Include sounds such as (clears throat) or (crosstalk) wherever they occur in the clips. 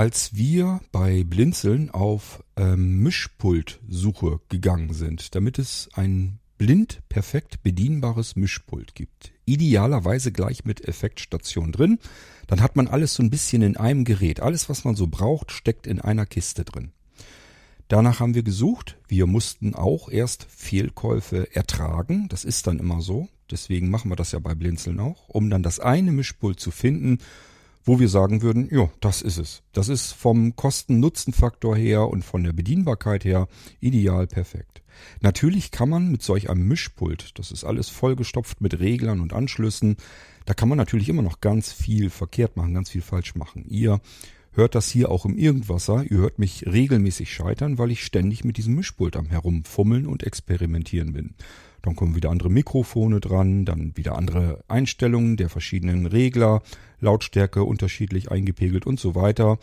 als wir bei Blinzeln auf ähm, Mischpultsuche gegangen sind, damit es ein blind perfekt bedienbares Mischpult gibt. Idealerweise gleich mit Effektstation drin. Dann hat man alles so ein bisschen in einem Gerät. Alles, was man so braucht, steckt in einer Kiste drin. Danach haben wir gesucht. Wir mussten auch erst Fehlkäufe ertragen. Das ist dann immer so. Deswegen machen wir das ja bei Blinzeln auch, um dann das eine Mischpult zu finden, wo wir sagen würden, ja, das ist es. Das ist vom Kosten-Nutzen-Faktor her und von der Bedienbarkeit her ideal perfekt. Natürlich kann man mit solch einem Mischpult, das ist alles vollgestopft mit Reglern und Anschlüssen, da kann man natürlich immer noch ganz viel verkehrt machen, ganz viel falsch machen. Ihr hört das hier auch im Irgendwasser, ihr hört mich regelmäßig scheitern, weil ich ständig mit diesem Mischpult am herumfummeln und experimentieren bin. Dann kommen wieder andere Mikrofone dran, dann wieder andere Einstellungen der verschiedenen Regler, Lautstärke unterschiedlich eingepegelt und so weiter.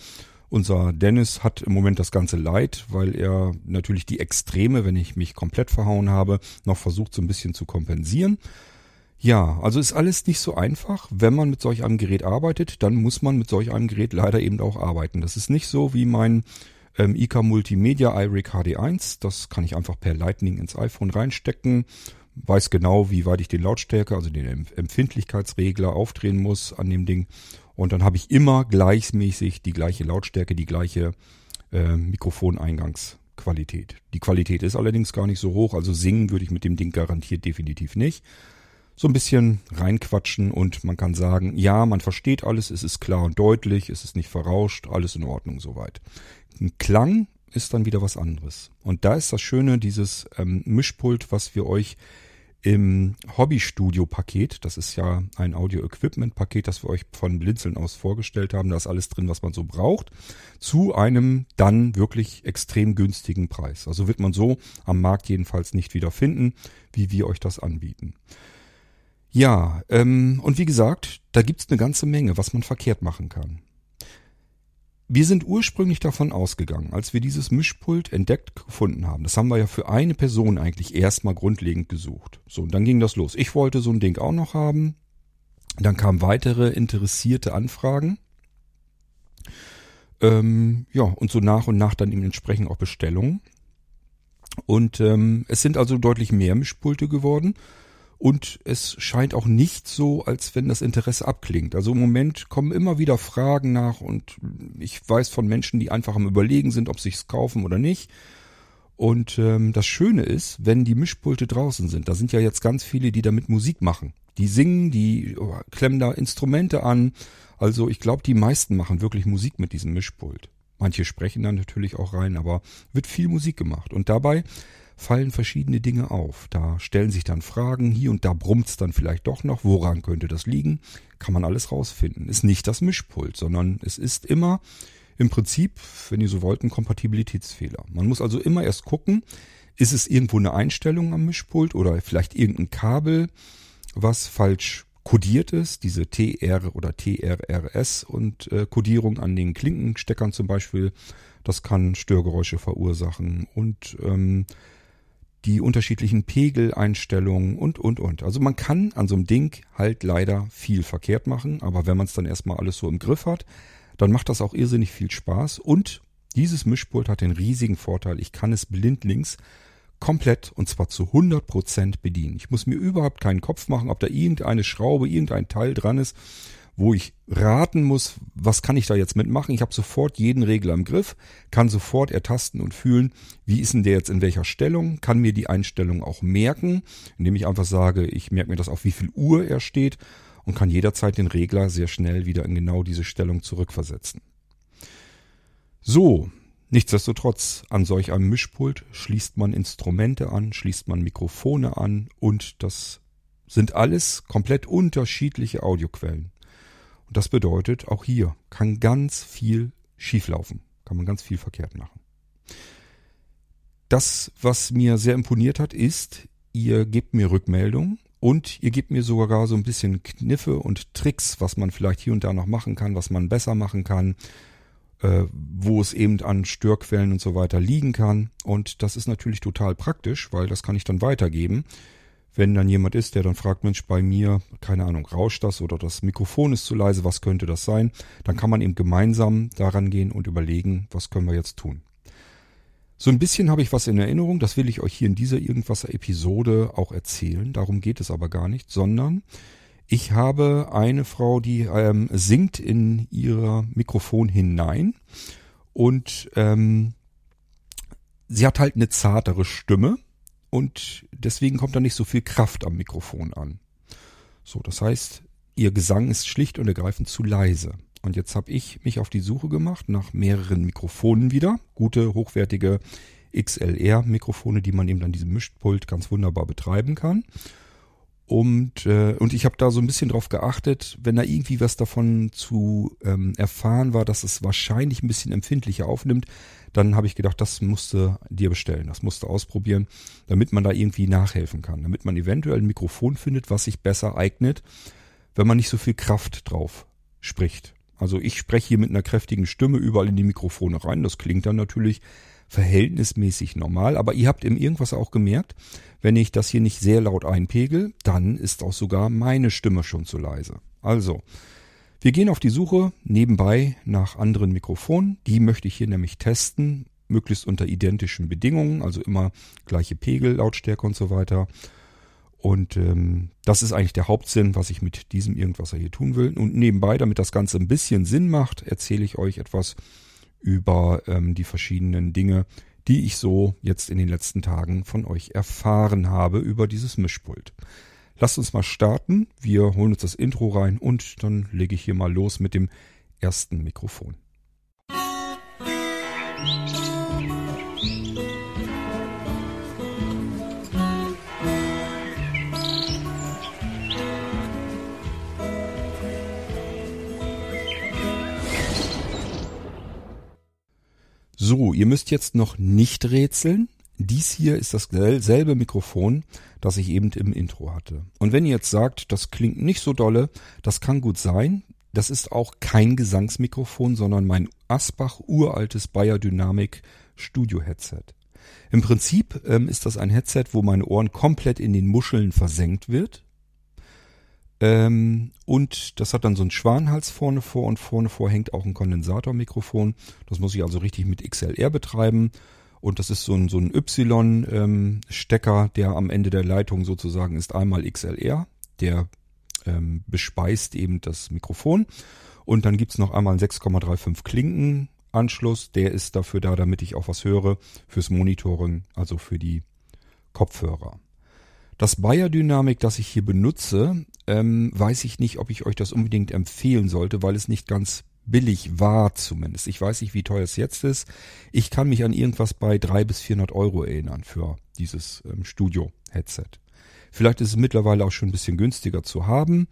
Unser Dennis hat im Moment das ganze Leid, weil er natürlich die Extreme, wenn ich mich komplett verhauen habe, noch versucht so ein bisschen zu kompensieren. Ja, also ist alles nicht so einfach. Wenn man mit solch einem Gerät arbeitet, dann muss man mit solch einem Gerät leider eben auch arbeiten. Das ist nicht so wie mein ähm, IK Multimedia iRig HD1. Das kann ich einfach per Lightning ins iPhone reinstecken. Weiß genau, wie weit ich den Lautstärke, also den Empfindlichkeitsregler aufdrehen muss an dem Ding. Und dann habe ich immer gleichmäßig die gleiche Lautstärke, die gleiche äh, Mikrofoneingangsqualität. Die Qualität ist allerdings gar nicht so hoch, also singen würde ich mit dem Ding garantiert definitiv nicht. So ein bisschen reinquatschen und man kann sagen, ja, man versteht alles, es ist klar und deutlich, es ist nicht verrauscht, alles in Ordnung soweit. Ein Klang ist dann wieder was anderes. Und da ist das Schöne, dieses ähm, Mischpult, was wir euch im Hobbystudio-Paket, das ist ja ein Audio-Equipment-Paket, das wir euch von Blinzeln aus vorgestellt haben, da ist alles drin, was man so braucht, zu einem dann wirklich extrem günstigen Preis. Also wird man so am Markt jedenfalls nicht wieder finden, wie wir euch das anbieten. Ja, ähm, und wie gesagt, da gibt's eine ganze Menge, was man verkehrt machen kann. Wir sind ursprünglich davon ausgegangen, als wir dieses Mischpult entdeckt gefunden haben. Das haben wir ja für eine Person eigentlich erstmal grundlegend gesucht. So, und dann ging das los. Ich wollte so ein Ding auch noch haben. Dann kamen weitere interessierte Anfragen. Ähm, ja, und so nach und nach dann eben entsprechend auch Bestellungen. Und ähm, es sind also deutlich mehr Mischpulte geworden. Und es scheint auch nicht so, als wenn das Interesse abklingt. Also im Moment kommen immer wieder Fragen nach und ich weiß von Menschen, die einfach am Überlegen sind, ob sie es kaufen oder nicht. Und ähm, das Schöne ist, wenn die Mischpulte draußen sind, da sind ja jetzt ganz viele, die damit Musik machen. Die singen, die oh, klemmen da Instrumente an. Also ich glaube, die meisten machen wirklich Musik mit diesem Mischpult. Manche sprechen dann natürlich auch rein, aber wird viel Musik gemacht. Und dabei fallen verschiedene Dinge auf. Da stellen sich dann Fragen, hier und da brummt's dann vielleicht doch noch. Woran könnte das liegen? Kann man alles rausfinden. Ist nicht das Mischpult, sondern es ist immer im Prinzip, wenn ihr so wollt, ein Kompatibilitätsfehler. Man muss also immer erst gucken, ist es irgendwo eine Einstellung am Mischpult oder vielleicht irgendein Kabel, was falsch kodiert ist, diese TR oder TRRS und äh, Kodierung an den Klinkensteckern zum Beispiel, das kann Störgeräusche verursachen und ähm, die unterschiedlichen Pegeleinstellungen und, und, und. Also man kann an so einem Ding halt leider viel verkehrt machen, aber wenn man es dann erstmal alles so im Griff hat, dann macht das auch irrsinnig viel Spaß und dieses Mischpult hat den riesigen Vorteil, ich kann es blindlings komplett und zwar zu 100% bedienen. Ich muss mir überhaupt keinen Kopf machen, ob da irgendeine Schraube, irgendein Teil dran ist wo ich raten muss, was kann ich da jetzt mitmachen. Ich habe sofort jeden Regler im Griff, kann sofort ertasten und fühlen, wie ist denn der jetzt in welcher Stellung, kann mir die Einstellung auch merken, indem ich einfach sage, ich merke mir das auf wie viel Uhr er steht und kann jederzeit den Regler sehr schnell wieder in genau diese Stellung zurückversetzen. So, nichtsdestotrotz, an solch einem Mischpult schließt man Instrumente an, schließt man Mikrofone an und das sind alles komplett unterschiedliche Audioquellen. Und das bedeutet, auch hier kann ganz viel schieflaufen, kann man ganz viel verkehrt machen. Das, was mir sehr imponiert hat, ist, ihr gebt mir Rückmeldung und ihr gebt mir sogar so ein bisschen Kniffe und Tricks, was man vielleicht hier und da noch machen kann, was man besser machen kann, äh, wo es eben an Störquellen und so weiter liegen kann. Und das ist natürlich total praktisch, weil das kann ich dann weitergeben Wenn dann jemand ist, der dann fragt, Mensch, bei mir, keine Ahnung, rauscht das oder das Mikrofon ist zu leise, was könnte das sein? Dann kann man eben gemeinsam daran gehen und überlegen, was können wir jetzt tun. So ein bisschen habe ich was in Erinnerung, das will ich euch hier in dieser Irgendwasser-Episode auch erzählen. Darum geht es aber gar nicht, sondern ich habe eine Frau, die ähm, singt in ihr Mikrofon hinein und ähm, sie hat halt eine zartere Stimme und deswegen kommt da nicht so viel Kraft am Mikrofon an. So, das heißt, ihr Gesang ist schlicht und ergreifend zu leise. Und jetzt habe ich mich auf die Suche gemacht nach mehreren Mikrofonen wieder. Gute, hochwertige XLR-Mikrofone, die man eben an diesem Mischpult ganz wunderbar betreiben kann. Und, äh, und ich habe da so ein bisschen drauf geachtet, wenn da irgendwie was davon zu ähm, erfahren war, dass es wahrscheinlich ein bisschen empfindlicher aufnimmt, dann habe ich gedacht, das musste dir bestellen, das musste ausprobieren, damit man da irgendwie nachhelfen kann, damit man eventuell ein Mikrofon findet, was sich besser eignet, wenn man nicht so viel Kraft drauf spricht. Also ich spreche hier mit einer kräftigen Stimme überall in die Mikrofone rein. Das klingt dann natürlich verhältnismäßig normal. Aber ihr habt im Irgendwas auch gemerkt, wenn ich das hier nicht sehr laut einpegel, dann ist auch sogar meine Stimme schon zu leise. Also, wir gehen auf die Suche nebenbei nach anderen Mikrofonen. Die möchte ich hier nämlich testen, möglichst unter identischen Bedingungen, also immer gleiche Pegel, Lautstärke und so weiter. Und ähm, das ist eigentlich der Hauptsinn, was ich mit diesem Irgendwas hier tun will. Und nebenbei, damit das Ganze ein bisschen Sinn macht, erzähle ich euch etwas über ähm, die verschiedenen Dinge, die ich so jetzt in den letzten Tagen von euch erfahren habe über dieses Mischpult. Lasst uns mal starten. Wir holen uns das Intro rein und dann lege ich hier mal los mit dem ersten Mikrofon. So, ihr müsst jetzt noch nicht rätseln. Dies hier ist dasselbe Mikrofon, das ich eben im Intro hatte. Und wenn ihr jetzt sagt, das klingt nicht so dolle, das kann gut sein. Das ist auch kein Gesangsmikrofon, sondern mein Asbach uraltes Bayer Dynamic Studio Headset. Im Prinzip ähm, ist das ein Headset, wo meine Ohren komplett in den Muscheln versenkt wird. Ähm, und das hat dann so einen Schwanhals vorne vor und vorne vor hängt auch ein Kondensatormikrofon. Das muss ich also richtig mit XLR betreiben. Und das ist so ein, so ein Y-Stecker, ähm, der am Ende der Leitung sozusagen ist einmal XLR. Der ähm, bespeist eben das Mikrofon. Und dann gibt's noch einmal einen 6,35 Klinkenanschluss. Der ist dafür da, damit ich auch was höre fürs Monitoring, also für die Kopfhörer. Das Bayer Dynamik, das ich hier benutze, ähm, weiß ich nicht, ob ich euch das unbedingt empfehlen sollte, weil es nicht ganz billig war zumindest. Ich weiß nicht, wie teuer es jetzt ist. Ich kann mich an irgendwas bei drei bis vierhundert Euro erinnern für dieses ähm, Studio-Headset. Vielleicht ist es mittlerweile auch schon ein bisschen günstiger zu haben.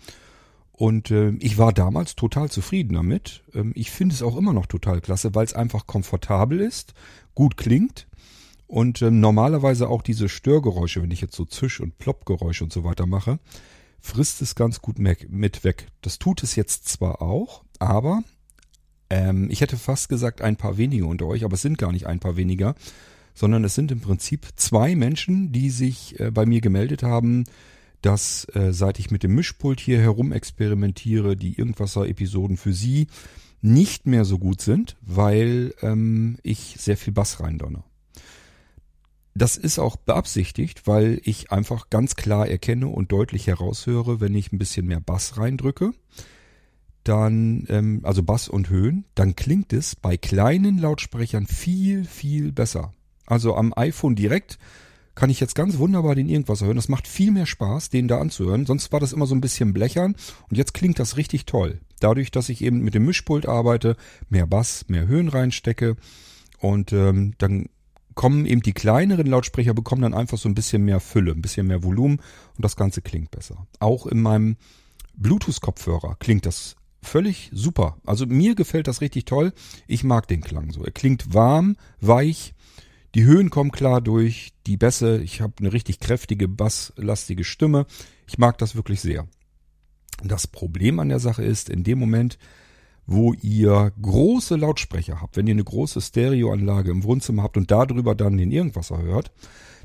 Und äh, ich war damals total zufrieden damit. Ähm, ich finde es auch immer noch total klasse, weil es einfach komfortabel ist, gut klingt und ähm, normalerweise auch diese Störgeräusche, wenn ich jetzt so Zisch- und Ploppgeräusche und so weiter mache, frisst es ganz gut mit weg. Das tut es jetzt zwar auch, aber ähm, ich hätte fast gesagt ein paar weniger unter euch, aber es sind gar nicht ein paar weniger, sondern es sind im Prinzip zwei Menschen, die sich äh, bei mir gemeldet haben, dass äh, seit ich mit dem Mischpult hier herum experimentiere, die Irgendwasser-Episoden für sie nicht mehr so gut sind, weil ähm, ich sehr viel Bass reindonner. Das ist auch beabsichtigt, weil ich einfach ganz klar erkenne und deutlich heraushöre, wenn ich ein bisschen mehr Bass reindrücke, dann, ähm, also Bass und Höhen, dann klingt es bei kleinen Lautsprechern viel, viel besser. Also am iPhone direkt kann ich jetzt ganz wunderbar den irgendwas hören. Das macht viel mehr Spaß, den da anzuhören. Sonst war das immer so ein bisschen blechern und jetzt klingt das richtig toll. Dadurch, dass ich eben mit dem Mischpult arbeite, mehr Bass, mehr Höhen reinstecke und ähm, dann kommen eben die kleineren Lautsprecher bekommen dann einfach so ein bisschen mehr Fülle, ein bisschen mehr Volumen und das Ganze klingt besser. Auch in meinem Bluetooth-Kopfhörer klingt das völlig super. Also mir gefällt das richtig toll. Ich mag den Klang so. Er klingt warm, weich. Die Höhen kommen klar durch, die Bässe. Ich habe eine richtig kräftige, basslastige Stimme. Ich mag das wirklich sehr. Das Problem an der Sache ist, in dem Moment, wo ihr große Lautsprecher habt, wenn ihr eine große Stereoanlage im Wohnzimmer habt und darüber dann den Irgendwasser hört,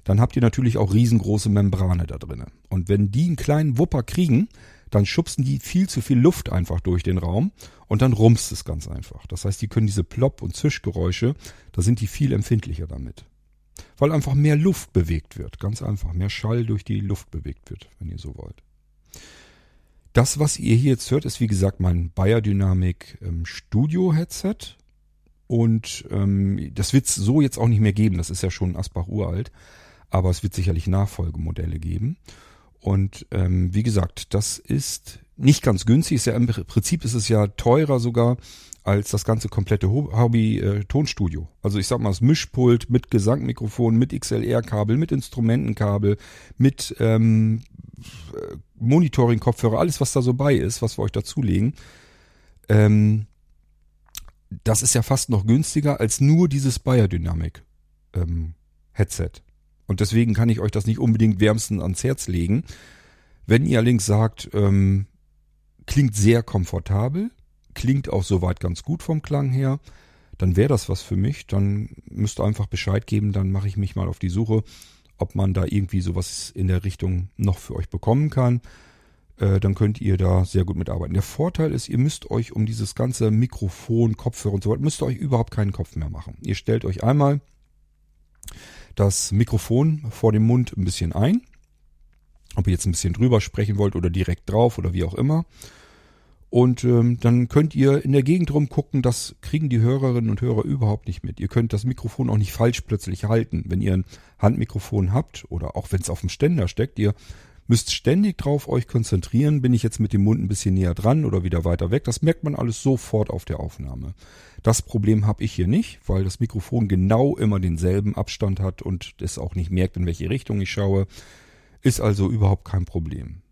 dann habt ihr natürlich auch riesengroße Membrane da drinnen. Und wenn die einen kleinen Wupper kriegen, dann schubsen die viel zu viel Luft einfach durch den Raum und dann rumst es ganz einfach. Das heißt, die können diese Plopp- und Zischgeräusche, da sind die viel empfindlicher damit. Weil einfach mehr Luft bewegt wird. Ganz einfach. Mehr Schall durch die Luft bewegt wird, wenn ihr so wollt. Das, was ihr hier jetzt hört, ist wie gesagt mein Bayer Dynamic ähm, Studio Headset. Und ähm, das wird es so jetzt auch nicht mehr geben. Das ist ja schon Asbach uralt. Aber es wird sicherlich Nachfolgemodelle geben. Und ähm, wie gesagt, das ist nicht ganz günstig. Ist ja Im Prinzip ist es ja teurer sogar als das ganze komplette Hobby-Tonstudio. Äh, also ich sag mal, das Mischpult mit Gesangmikrofon, mit XLR-Kabel, mit Instrumentenkabel, mit ähm, Monitoring-Kopfhörer, alles was da so bei ist, was wir euch dazulegen. Ähm, das ist ja fast noch günstiger als nur dieses Bayer Dynamic ähm, Headset. Und deswegen kann ich euch das nicht unbedingt wärmsten ans Herz legen. Wenn ihr allerdings sagt, ähm, klingt sehr komfortabel, klingt auch soweit ganz gut vom Klang her, dann wäre das was für mich. Dann müsst ihr einfach Bescheid geben, dann mache ich mich mal auf die Suche, ob man da irgendwie sowas in der Richtung noch für euch bekommen kann. Äh, dann könnt ihr da sehr gut mitarbeiten. Der Vorteil ist, ihr müsst euch um dieses ganze Mikrofon, Kopfhörer und so weiter, müsst ihr euch überhaupt keinen Kopf mehr machen. Ihr stellt euch einmal das Mikrofon vor dem Mund ein bisschen ein. Ob ihr jetzt ein bisschen drüber sprechen wollt oder direkt drauf oder wie auch immer. Und ähm, dann könnt ihr in der Gegend rumgucken, das kriegen die Hörerinnen und Hörer überhaupt nicht mit. Ihr könnt das Mikrofon auch nicht falsch plötzlich halten. Wenn ihr ein Handmikrofon habt oder auch wenn es auf dem Ständer steckt, ihr müsst ständig drauf euch konzentrieren. Bin ich jetzt mit dem Mund ein bisschen näher dran oder wieder weiter weg? Das merkt man alles sofort auf der Aufnahme. Das Problem habe ich hier nicht, weil das Mikrofon genau immer denselben Abstand hat und es auch nicht merkt, in welche Richtung ich schaue. Ist also überhaupt kein Problem.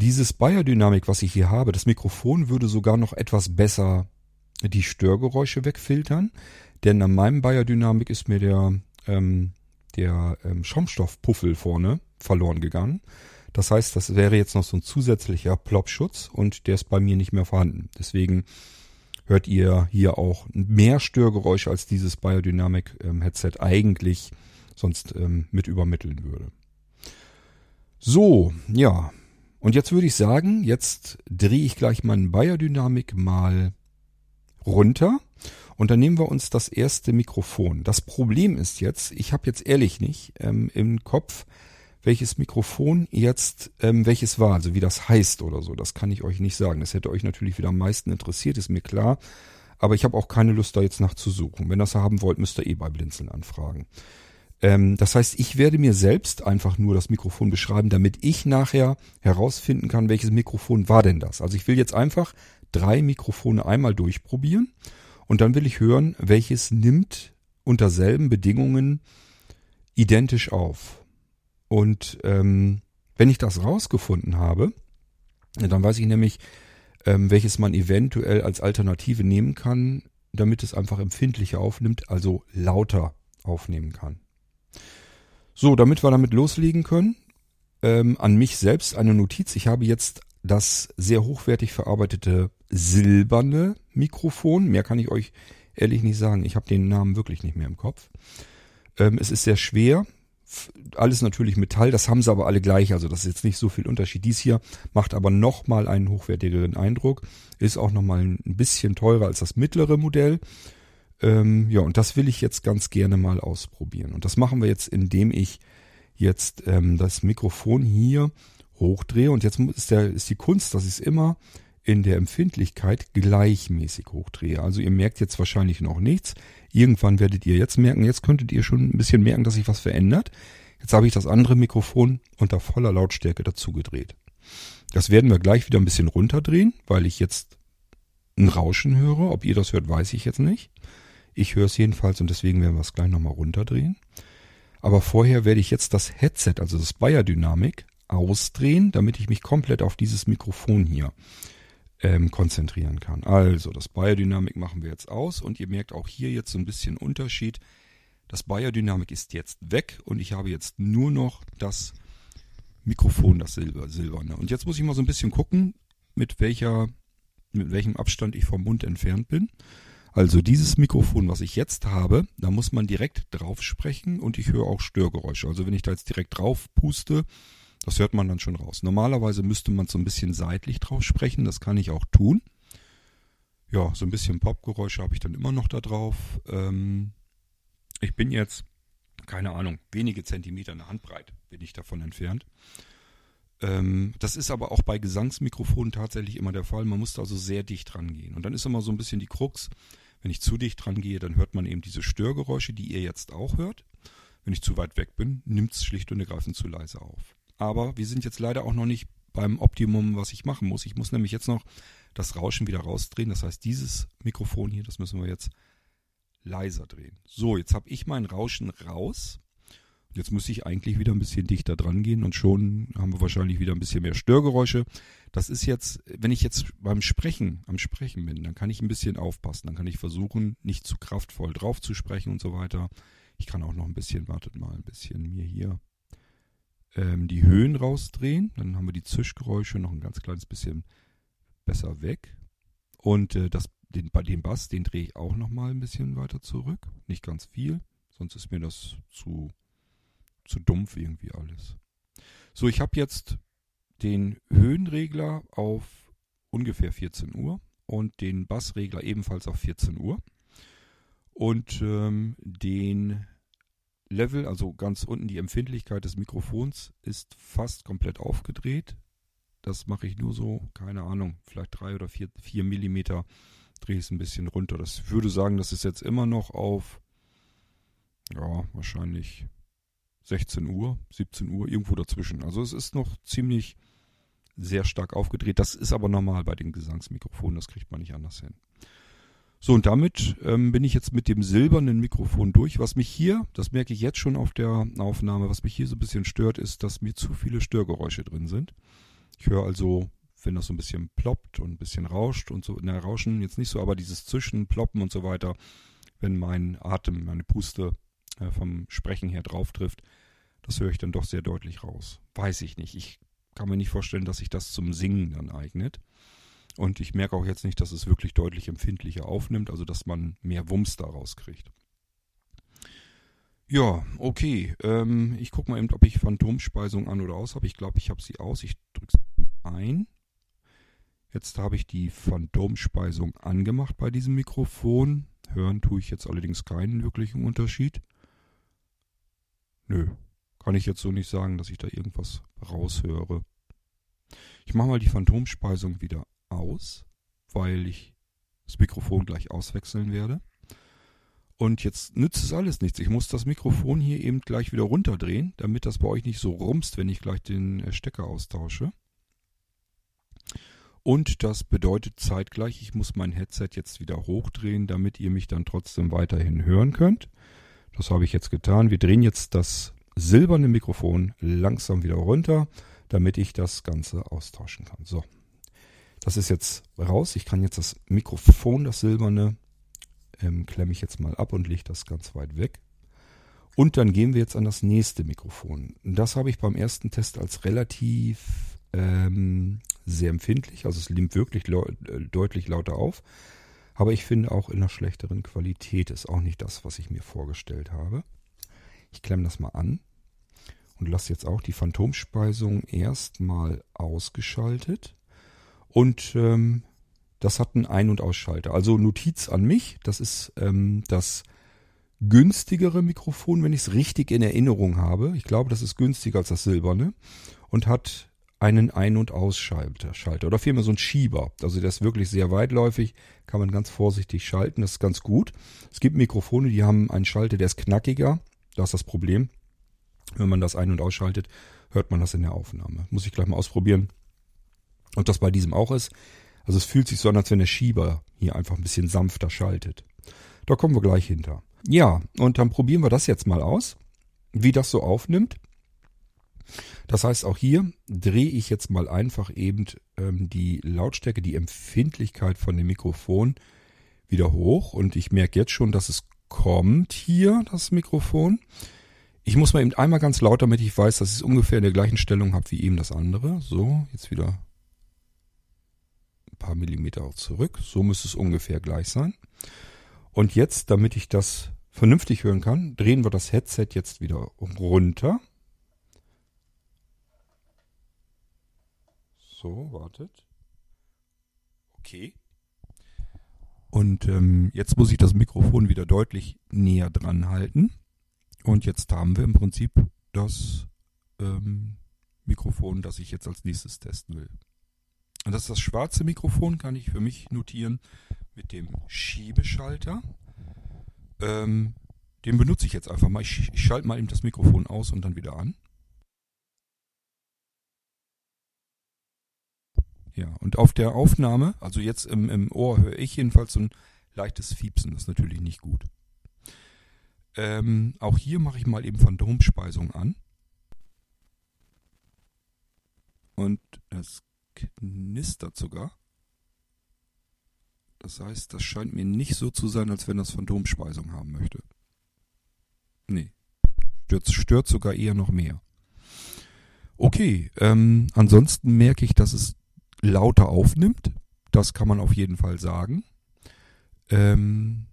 Dieses Biodynamik, was ich hier habe, das Mikrofon würde sogar noch etwas besser die Störgeräusche wegfiltern, denn an meinem Biodynamik ist mir der, ähm, der ähm, Schaumstoffpuffel vorne verloren gegangen. Das heißt, das wäre jetzt noch so ein zusätzlicher Plop-Schutz und der ist bei mir nicht mehr vorhanden. Deswegen hört ihr hier auch mehr Störgeräusche als dieses Biodynamic ähm, eigentlich sonst ähm, mit übermitteln würde. So, ja. Und jetzt würde ich sagen, jetzt drehe ich gleich meinen Biodynamic mal runter und dann nehmen wir uns das erste Mikrofon. Das Problem ist jetzt, ich habe jetzt ehrlich nicht ähm, im Kopf, welches Mikrofon jetzt ähm, welches war, also wie das heißt oder so. Das kann ich euch nicht sagen. Das hätte euch natürlich wieder am meisten interessiert, ist mir klar. Aber ich habe auch keine Lust, da jetzt nachzusuchen. Wenn ihr das haben wollt, müsst ihr eh bei Blinzeln anfragen. Ähm, das heißt, ich werde mir selbst einfach nur das Mikrofon beschreiben, damit ich nachher herausfinden kann, welches Mikrofon war denn das. Also ich will jetzt einfach drei Mikrofone einmal durchprobieren und dann will ich hören, welches nimmt unter selben Bedingungen identisch auf. Und ähm, wenn ich das rausgefunden habe, dann weiß ich nämlich, ähm, welches man eventuell als Alternative nehmen kann, damit es einfach empfindlicher aufnimmt, also lauter aufnehmen kann. So, damit wir damit loslegen können, ähm, an mich selbst eine Notiz. Ich habe jetzt das sehr hochwertig verarbeitete silberne Mikrofon. Mehr kann ich euch ehrlich nicht sagen. Ich habe den Namen wirklich nicht mehr im Kopf. Ähm, es ist sehr schwer alles natürlich Metall, das haben sie aber alle gleich, also das ist jetzt nicht so viel Unterschied. Dies hier macht aber nochmal einen hochwertigeren Eindruck, ist auch nochmal ein bisschen teurer als das mittlere Modell. Ähm, ja, und das will ich jetzt ganz gerne mal ausprobieren. Und das machen wir jetzt, indem ich jetzt ähm, das Mikrofon hier hochdrehe. Und jetzt ist, der, ist die Kunst, dass ich es immer in der Empfindlichkeit gleichmäßig hochdrehe. Also ihr merkt jetzt wahrscheinlich noch nichts. Irgendwann werdet ihr jetzt merken, jetzt könntet ihr schon ein bisschen merken, dass sich was verändert. Jetzt habe ich das andere Mikrofon unter voller Lautstärke dazugedreht. Das werden wir gleich wieder ein bisschen runterdrehen, weil ich jetzt ein Rauschen höre. Ob ihr das hört, weiß ich jetzt nicht. Ich höre es jedenfalls und deswegen werden wir es gleich nochmal runterdrehen. Aber vorher werde ich jetzt das Headset, also das Bayer ausdrehen, damit ich mich komplett auf dieses Mikrofon hier ähm, konzentrieren kann. Also das Biodynamik machen wir jetzt aus und ihr merkt auch hier jetzt so ein bisschen Unterschied. Das Biodynamik ist jetzt weg und ich habe jetzt nur noch das Mikrofon, das Silber, Silberne. Und jetzt muss ich mal so ein bisschen gucken, mit welcher, mit welchem Abstand ich vom Mund entfernt bin. Also dieses Mikrofon, was ich jetzt habe, da muss man direkt drauf sprechen und ich höre auch Störgeräusche. Also wenn ich da jetzt direkt drauf puste, das hört man dann schon raus. Normalerweise müsste man so ein bisschen seitlich drauf sprechen, das kann ich auch tun. Ja, so ein bisschen Popgeräusche habe ich dann immer noch da drauf. Ähm, ich bin jetzt, keine Ahnung, wenige Zentimeter eine Handbreit bin ich davon entfernt. Ähm, das ist aber auch bei Gesangsmikrofonen tatsächlich immer der Fall. Man muss da also sehr dicht dran gehen. Und dann ist immer so ein bisschen die Krux, wenn ich zu dicht dran gehe, dann hört man eben diese Störgeräusche, die ihr jetzt auch hört. Wenn ich zu weit weg bin, nimmt es schlicht und ergreifend zu leise auf. Aber wir sind jetzt leider auch noch nicht beim Optimum, was ich machen muss. Ich muss nämlich jetzt noch das Rauschen wieder rausdrehen. Das heißt, dieses Mikrofon hier, das müssen wir jetzt leiser drehen. So, jetzt habe ich mein Rauschen raus. Jetzt muss ich eigentlich wieder ein bisschen dichter dran gehen und schon haben wir wahrscheinlich wieder ein bisschen mehr Störgeräusche. Das ist jetzt, wenn ich jetzt beim Sprechen, am Sprechen bin, dann kann ich ein bisschen aufpassen. Dann kann ich versuchen, nicht zu kraftvoll drauf zu sprechen und so weiter. Ich kann auch noch ein bisschen, wartet mal, ein bisschen mir hier ähm, die Höhen rausdrehen. Dann haben wir die Zischgeräusche noch ein ganz kleines bisschen besser weg. Und äh, das, den, den Bass, den drehe ich auch noch mal ein bisschen weiter zurück. Nicht ganz viel, sonst ist mir das zu zu dumpf irgendwie alles. So, ich habe jetzt den Höhenregler auf ungefähr 14 Uhr und den Bassregler ebenfalls auf 14 Uhr. Und ähm, den Level, also ganz unten die Empfindlichkeit des Mikrofons, ist fast komplett aufgedreht. Das mache ich nur so, keine Ahnung, vielleicht drei oder vier, vier Millimeter drehe ich es ein bisschen runter. Das würde sagen, das ist jetzt immer noch auf, ja, wahrscheinlich 16 Uhr, 17 Uhr, irgendwo dazwischen. Also es ist noch ziemlich sehr stark aufgedreht. Das ist aber normal bei den Gesangsmikrofonen, das kriegt man nicht anders hin. So, und damit ähm, bin ich jetzt mit dem silbernen Mikrofon durch. Was mich hier, das merke ich jetzt schon auf der Aufnahme, was mich hier so ein bisschen stört, ist, dass mir zu viele Störgeräusche drin sind. Ich höre also, wenn das so ein bisschen ploppt und ein bisschen rauscht und so, na, Rauschen jetzt nicht so, aber dieses Zischen, Ploppen und so weiter, wenn mein Atem, meine Puste äh, vom Sprechen her drauf trifft, das höre ich dann doch sehr deutlich raus. Weiß ich nicht. Ich kann mir nicht vorstellen, dass sich das zum Singen dann eignet. Und ich merke auch jetzt nicht, dass es wirklich deutlich empfindlicher aufnimmt, also dass man mehr Wumms daraus kriegt. Ja, okay. Ähm, ich gucke mal eben, ob ich Phantomspeisung an oder aus habe. Ich glaube, ich habe sie aus. Ich drücke sie ein. Jetzt habe ich die Phantomspeisung angemacht bei diesem Mikrofon. Hören tue ich jetzt allerdings keinen wirklichen Unterschied. Nö, kann ich jetzt so nicht sagen, dass ich da irgendwas raushöre. Ich mache mal die Phantomspeisung wieder aus, weil ich das Mikrofon gleich auswechseln werde. Und jetzt nützt es alles nichts. Ich muss das Mikrofon hier eben gleich wieder runterdrehen, damit das bei euch nicht so rumst, wenn ich gleich den äh, Stecker austausche. Und das bedeutet zeitgleich, ich muss mein Headset jetzt wieder hochdrehen, damit ihr mich dann trotzdem weiterhin hören könnt. Das habe ich jetzt getan. Wir drehen jetzt das silberne Mikrofon langsam wieder runter, damit ich das Ganze austauschen kann. So, das ist jetzt raus. Ich kann jetzt das Mikrofon, das silberne, ähm, klemme ich jetzt mal ab und lege das ganz weit weg. Und dann gehen wir jetzt an das nächste Mikrofon. Das habe ich beim ersten Test als relativ ähm, sehr empfindlich. Also es nimmt wirklich äh, deutlich lauter auf. Aber ich finde auch in einer schlechteren Qualität ist auch nicht das, was ich mir vorgestellt habe. Ich klemme das mal an und lasse jetzt auch die Phantomspeisung erstmal ausgeschaltet. Und ähm, das hat einen Ein- und Ausschalter. Also Notiz an mich, das ist ähm, das günstigere Mikrofon, wenn ich es richtig in Erinnerung habe. Ich glaube, das ist günstiger als das silberne und hat einen Ein- und Ausschalter Schalter, oder vielmehr so ein Schieber. Also der ist wirklich sehr weitläufig, kann man ganz vorsichtig schalten, das ist ganz gut. Es gibt Mikrofone, die haben einen Schalter, der ist knackiger. Da ist das Problem. Wenn man das ein- und ausschaltet, hört man das in der Aufnahme. Muss ich gleich mal ausprobieren. Und das bei diesem auch ist. Also es fühlt sich so an, als wenn der Schieber hier einfach ein bisschen sanfter schaltet. Da kommen wir gleich hinter. Ja, und dann probieren wir das jetzt mal aus, wie das so aufnimmt. Das heißt, auch hier drehe ich jetzt mal einfach eben ähm, die Lautstärke, die Empfindlichkeit von dem Mikrofon wieder hoch. Und ich merke jetzt schon, dass es kommt hier, das Mikrofon. Ich muss mal eben einmal ganz laut, damit ich weiß, dass ich es ungefähr in der gleichen Stellung habe wie eben das andere. So, jetzt wieder ein paar Millimeter auch zurück. So müsste es ungefähr gleich sein. Und jetzt, damit ich das vernünftig hören kann, drehen wir das Headset jetzt wieder runter. So, wartet. Okay. Und ähm, jetzt muss ich das Mikrofon wieder deutlich näher dran halten. Und jetzt haben wir im Prinzip das ähm, Mikrofon, das ich jetzt als nächstes testen will. Und das ist das schwarze Mikrofon, kann ich für mich notieren mit dem Schiebeschalter. Ähm, den benutze ich jetzt einfach mal. Ich, ich schalte mal eben das Mikrofon aus und dann wieder an. Ja, und auf der Aufnahme, also jetzt im, im Ohr, höre ich jedenfalls so ein leichtes Fiepsen. Das ist natürlich nicht gut. Ähm, auch hier mache ich mal eben Phantomspeisung an. Und es knistert sogar. Das heißt, das scheint mir nicht so zu sein, als wenn das Phantomspeisung haben möchte. Nee. Stört, stört sogar eher noch mehr. Okay, ähm, ansonsten merke ich, dass es lauter aufnimmt. Das kann man auf jeden Fall sagen. Ähm,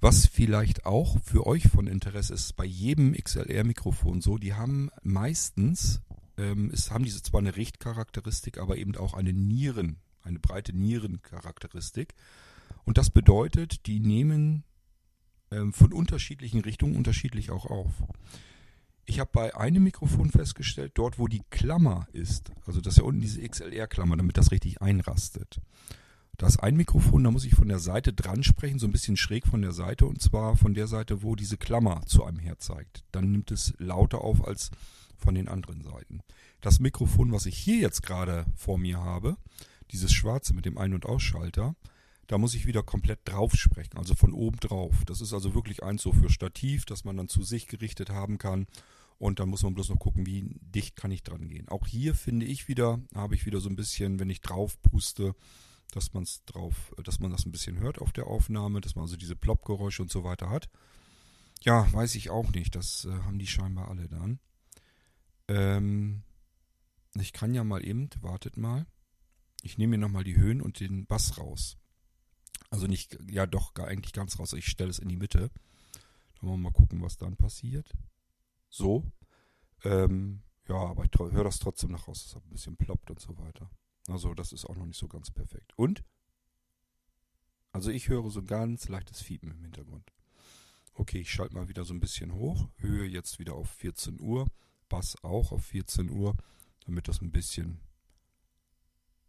was vielleicht auch für euch von Interesse ist, bei jedem XLR-Mikrofon so, die haben meistens, ähm, es haben diese zwar eine Richtcharakteristik, aber eben auch eine Nieren, eine breite Nierencharakteristik. Und das bedeutet, die nehmen ähm, von unterschiedlichen Richtungen unterschiedlich auch auf. Ich habe bei einem Mikrofon festgestellt, dort wo die Klammer ist, also das ist ja unten diese XLR-Klammer, damit das richtig einrastet. Da ist ein Mikrofon, da muss ich von der Seite dran sprechen, so ein bisschen schräg von der Seite, und zwar von der Seite, wo diese Klammer zu einem her zeigt. Dann nimmt es lauter auf als von den anderen Seiten. Das Mikrofon, was ich hier jetzt gerade vor mir habe, dieses schwarze mit dem Ein- und Ausschalter, da muss ich wieder komplett drauf sprechen, also von oben drauf. Das ist also wirklich eins so für Stativ, dass man dann zu sich gerichtet haben kann. Und dann muss man bloß noch gucken, wie dicht kann ich dran gehen. Auch hier finde ich wieder, habe ich wieder so ein bisschen, wenn ich drauf puste, dass man es drauf, dass man das ein bisschen hört auf der Aufnahme, dass man also diese Plopp-Geräusche und so weiter hat. Ja, weiß ich auch nicht. Das äh, haben die scheinbar alle dann. Ähm, ich kann ja mal eben, wartet mal. Ich nehme mir nochmal die Höhen und den Bass raus. Also nicht, ja doch, eigentlich ganz raus. Ich stelle es in die Mitte. Dann wollen wir mal gucken, was dann passiert. So. Ähm, ja, aber ich höre das trotzdem noch raus, dass es ein bisschen ploppt und so weiter. Also das ist auch noch nicht so ganz perfekt. Und? Also ich höre so ein ganz leichtes Fiepen im Hintergrund. Okay, ich schalte mal wieder so ein bisschen hoch. Höhe jetzt wieder auf 14 Uhr. Bass auch auf 14 Uhr, damit das ein bisschen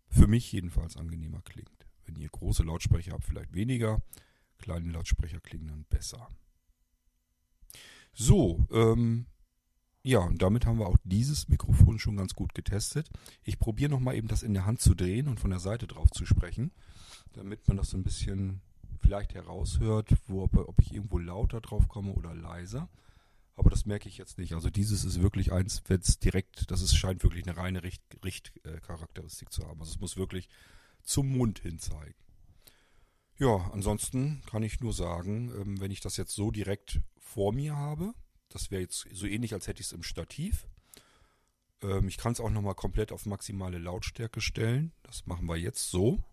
für mich jedenfalls angenehmer klingt. Wenn ihr große Lautsprecher habt, vielleicht weniger. Kleine Lautsprecher klingen dann besser. So, ähm, ja, und damit haben wir auch dieses Mikrofon schon ganz gut getestet. Ich probiere nochmal eben das in der Hand zu drehen und von der Seite drauf zu sprechen, damit man das so ein bisschen vielleicht heraushört, wo, ob ich irgendwo lauter drauf komme oder leiser. Aber das merke ich jetzt nicht. Also dieses ist wirklich eins, wenn es direkt, das ist, scheint wirklich eine reine Richtcharakteristik Richt, äh, zu haben. Also es muss wirklich zum Mund hin zeigen. Ja, ansonsten kann ich nur sagen, ähm, wenn ich das jetzt so direkt vor mir habe, das wäre jetzt so ähnlich, als hätte ich es im Stativ. Ähm, ich kann es auch nochmal komplett auf maximale Lautstärke stellen. Das machen wir jetzt so.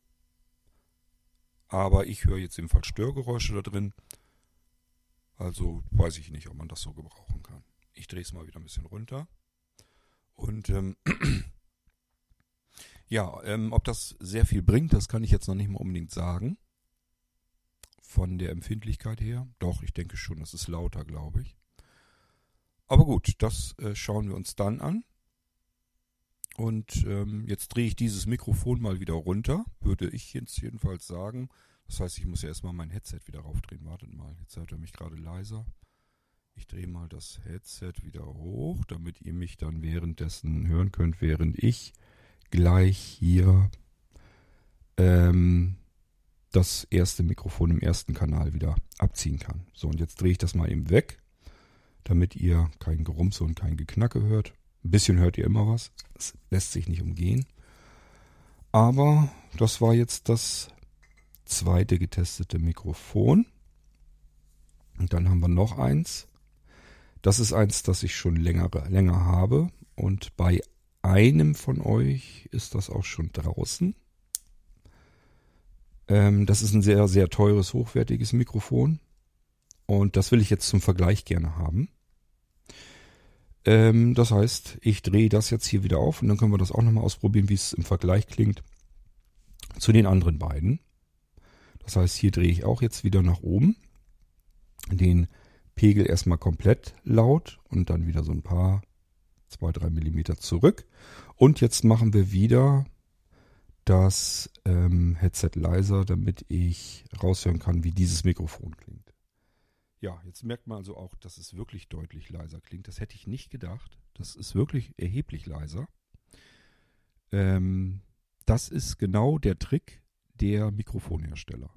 Aber ich höre jetzt jedenfalls Störgeräusche da drin. Also weiß ich nicht, ob man das so gebrauchen kann. Ich drehe es mal wieder ein bisschen runter. Und ähm, (clears throat) ja, ähm, ob das sehr viel bringt, das kann ich jetzt noch nicht mal unbedingt sagen. Von der Empfindlichkeit her. Doch, ich denke schon, das ist lauter, glaube ich. Aber gut, das äh, schauen wir uns dann an. Und ähm, jetzt drehe ich dieses Mikrofon mal wieder runter, würde ich jetzt jedenfalls sagen. Das heißt, ich muss ja erstmal mein Headset wieder raufdrehen. Wartet mal, jetzt hört er mich gerade leiser. Ich drehe mal das Headset wieder hoch, damit ihr mich dann währenddessen hören könnt, während ich gleich hier ähm, das erste Mikrofon im ersten Kanal wieder abziehen kann. So, und jetzt drehe ich das mal eben weg, damit ihr kein Gerumse und kein Geknacke hört. Ein bisschen hört ihr immer was. Das lässt sich nicht umgehen. Aber das war jetzt das zweite getestete Mikrofon. Und dann haben wir noch eins. Das ist eins, das ich schon länger, länger habe. Und bei einem von euch ist das auch schon draußen. Ähm, das ist ein sehr, sehr teures, hochwertiges Mikrofon. Und das will ich jetzt zum Vergleich gerne haben. Ähm, das heißt, ich drehe das jetzt hier wieder auf und dann können wir das auch nochmal ausprobieren, wie es im Vergleich klingt zu den anderen beiden. Das heißt, hier drehe ich auch jetzt wieder nach oben. Den Pegel erstmal komplett laut und dann wieder so ein paar, zwei, drei Millimeter zurück. Und jetzt machen wir wieder das ähm, Headset leiser, damit ich raushören kann, wie dieses Mikrofon klingt. Ja, jetzt merkt man also auch, dass es wirklich deutlich leiser klingt. Das hätte ich nicht gedacht. Das ist wirklich erheblich leiser. Ähm, das ist genau der Trick der Mikrofonhersteller.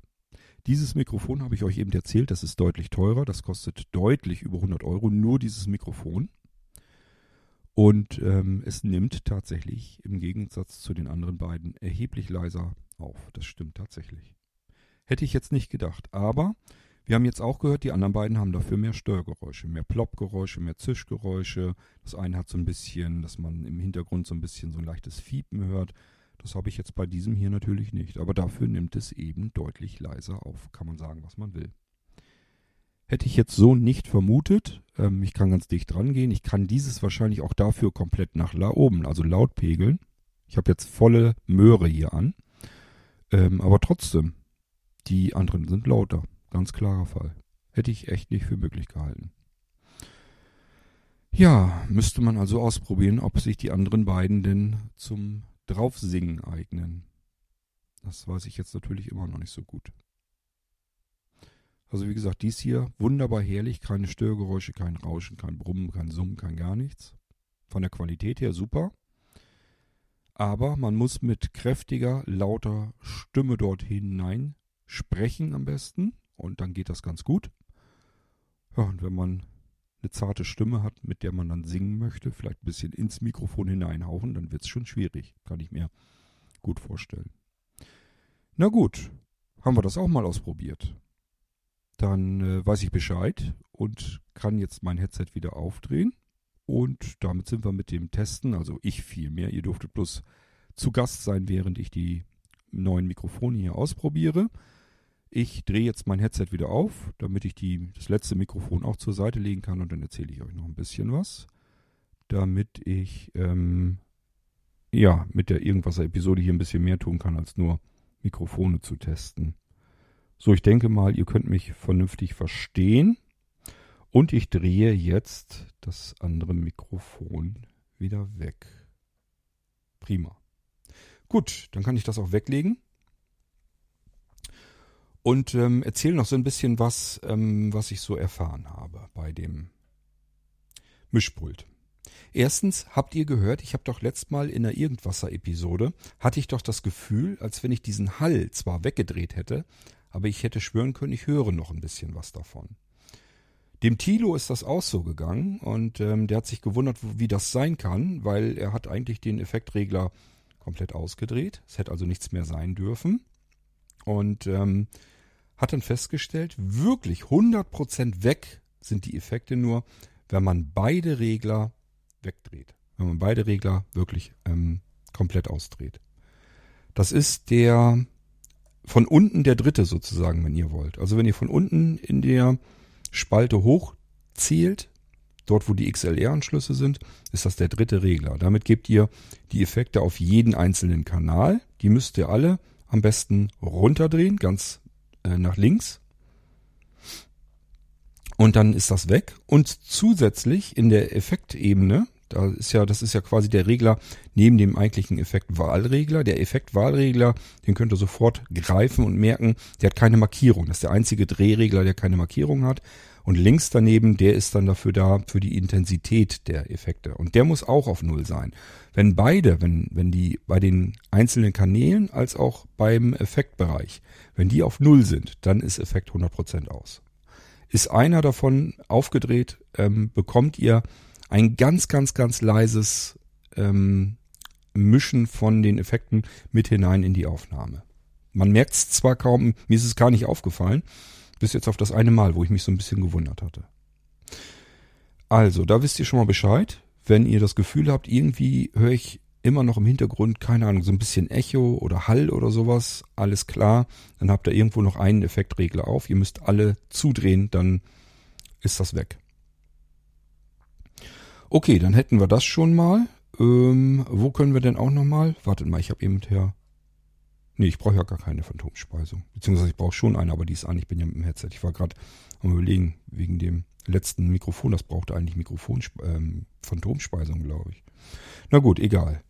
Dieses Mikrofon habe ich euch eben erzählt, das ist deutlich teurer. Das kostet deutlich über 100 Euro, nur dieses Mikrofon. Und ähm, es nimmt tatsächlich im Gegensatz zu den anderen beiden erheblich leiser auf. Das stimmt tatsächlich. Hätte ich jetzt nicht gedacht. Aber wir haben jetzt auch gehört, die anderen beiden haben dafür mehr Störgeräusche, mehr Ploppgeräusche, mehr Zischgeräusche. Das eine hat so ein bisschen, dass man im Hintergrund so ein bisschen so ein leichtes Fiepen hört. Das habe ich jetzt bei diesem hier natürlich nicht. Aber dafür nimmt es eben deutlich leiser auf. Kann man sagen, was man will. Hätte ich jetzt so nicht vermutet. Ähm, ich kann ganz dicht dran gehen. Ich kann dieses wahrscheinlich auch dafür komplett nach oben, also laut pegeln. Ich habe jetzt volle Möhre hier an. Ähm, aber trotzdem, die anderen sind lauter. Ganz klarer Fall. Hätte ich echt nicht für möglich gehalten. Ja, müsste man also ausprobieren, ob sich die anderen beiden denn zum Draufsingen eignen. Das weiß ich jetzt natürlich immer noch nicht so gut. Also wie gesagt, dies hier wunderbar herrlich, keine Störgeräusche, kein Rauschen, kein Brummen, kein Summen, kein gar nichts. Von der Qualität her super. Aber man muss mit kräftiger, lauter Stimme dort hinein sprechen am besten und dann geht das ganz gut. Ja, und wenn man eine zarte Stimme hat, mit der man dann singen möchte, vielleicht ein bisschen ins Mikrofon hineinhauchen, dann wird es schon schwierig. Kann ich mir gut vorstellen. Na gut, haben wir das auch mal ausprobiert dann äh, weiß ich Bescheid und kann jetzt mein Headset wieder aufdrehen. Und damit sind wir mit dem Testen, also ich viel mehr. Ihr durftet bloß zu Gast sein, während ich die neuen Mikrofone hier ausprobiere. Ich drehe jetzt mein Headset wieder auf, damit ich die, das letzte Mikrofon auch zur Seite legen kann und dann erzähle ich euch noch ein bisschen was, damit ich ähm, ja mit der Irgendwasser-Episode hier ein bisschen mehr tun kann, als nur Mikrofone zu testen. So, ich denke mal, ihr könnt mich vernünftig verstehen. Und ich drehe jetzt das andere Mikrofon wieder weg. Prima. Gut, dann kann ich das auch weglegen. Und ähm, erzähle noch so ein bisschen was, ähm, was ich so erfahren habe bei dem Mischpult. Erstens, habt ihr gehört, ich habe doch letztes Mal in der Irgendwasser-Episode, hatte ich doch das Gefühl, als wenn ich diesen Hall zwar weggedreht hätte, aber ich hätte schwören können, ich höre noch ein bisschen was davon. Dem Tilo ist das auch so gegangen und ähm, der hat sich gewundert, wie das sein kann, weil er hat eigentlich den Effektregler komplett ausgedreht. Es hätte also nichts mehr sein dürfen. Und ähm, hat dann festgestellt, wirklich 100% weg sind die Effekte nur, wenn man beide Regler wegdreht. Wenn man beide Regler wirklich ähm, komplett ausdreht. Das ist der von unten der dritte sozusagen, wenn ihr wollt. Also wenn ihr von unten in der Spalte hochzählt, dort wo die XLR-Anschlüsse sind, ist das der dritte Regler. Damit gebt ihr die Effekte auf jeden einzelnen Kanal. Die müsst ihr alle am besten runterdrehen, ganz äh, nach links. Und dann ist das weg. Und zusätzlich in der Effektebene da ist ja, das ist ja quasi der Regler neben dem eigentlichen Effektwahlregler. Der Effektwahlregler, den könnt ihr sofort greifen und merken, der hat keine Markierung. Das ist der einzige Drehregler, der keine Markierung hat. Und links daneben, der ist dann dafür da, für die Intensität der Effekte. Und der muss auch auf Null sein. Wenn beide, wenn, wenn die bei den einzelnen Kanälen als auch beim Effektbereich, wenn die auf Null sind, dann ist Effekt 100% aus. Ist einer davon aufgedreht, ähm, bekommt ihr ein ganz, ganz, ganz leises ähm, Mischen von den Effekten mit hinein in die Aufnahme. Man merkt es zwar kaum, mir ist es gar nicht aufgefallen, bis jetzt auf das eine Mal, wo ich mich so ein bisschen gewundert hatte. Also, da wisst ihr schon mal Bescheid. Wenn ihr das Gefühl habt, irgendwie höre ich immer noch im Hintergrund, keine Ahnung, so ein bisschen Echo oder Hall oder sowas, alles klar. Dann habt ihr irgendwo noch einen Effektregler auf. Ihr müsst alle zudrehen, dann ist das weg. Okay, dann hätten wir das schon mal. Ähm, wo können wir denn auch nochmal? Wartet mal, ich habe eben her. Nee, ich brauche ja gar keine Phantomspeisung. Beziehungsweise ich brauche schon eine, aber die ist an. Ich bin ja mit dem Headset. Ich war gerade am überlegen, wegen dem letzten Mikrofon. Das brauchte eigentlich Mikrofon, ähm, Phantomspeisung, glaube ich. Na gut, egal.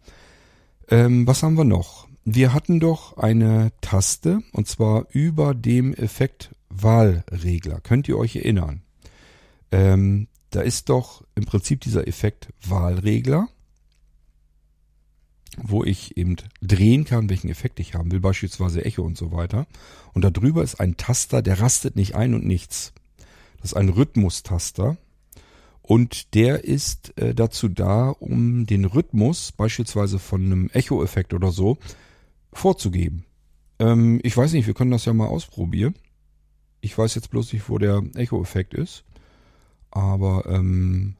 Ähm, was haben wir noch? Wir hatten doch eine Taste, und zwar über dem Effekt Wahlregler. Könnt ihr euch erinnern? Ähm, da ist doch im Prinzip dieser Effekt Wahlregler wo ich eben drehen kann, welchen Effekt ich haben will, beispielsweise Echo und so weiter. Und da drüber ist ein Taster, der rastet nicht ein und nichts. Das ist ein Rhythmustaster. Und der ist äh, dazu da, um den Rhythmus, beispielsweise von einem Echo-Effekt oder so, vorzugeben. Ähm, ich weiß nicht, wir können das ja mal ausprobieren. Ich weiß jetzt bloß nicht, wo der Echo-Effekt ist. Aber ähm,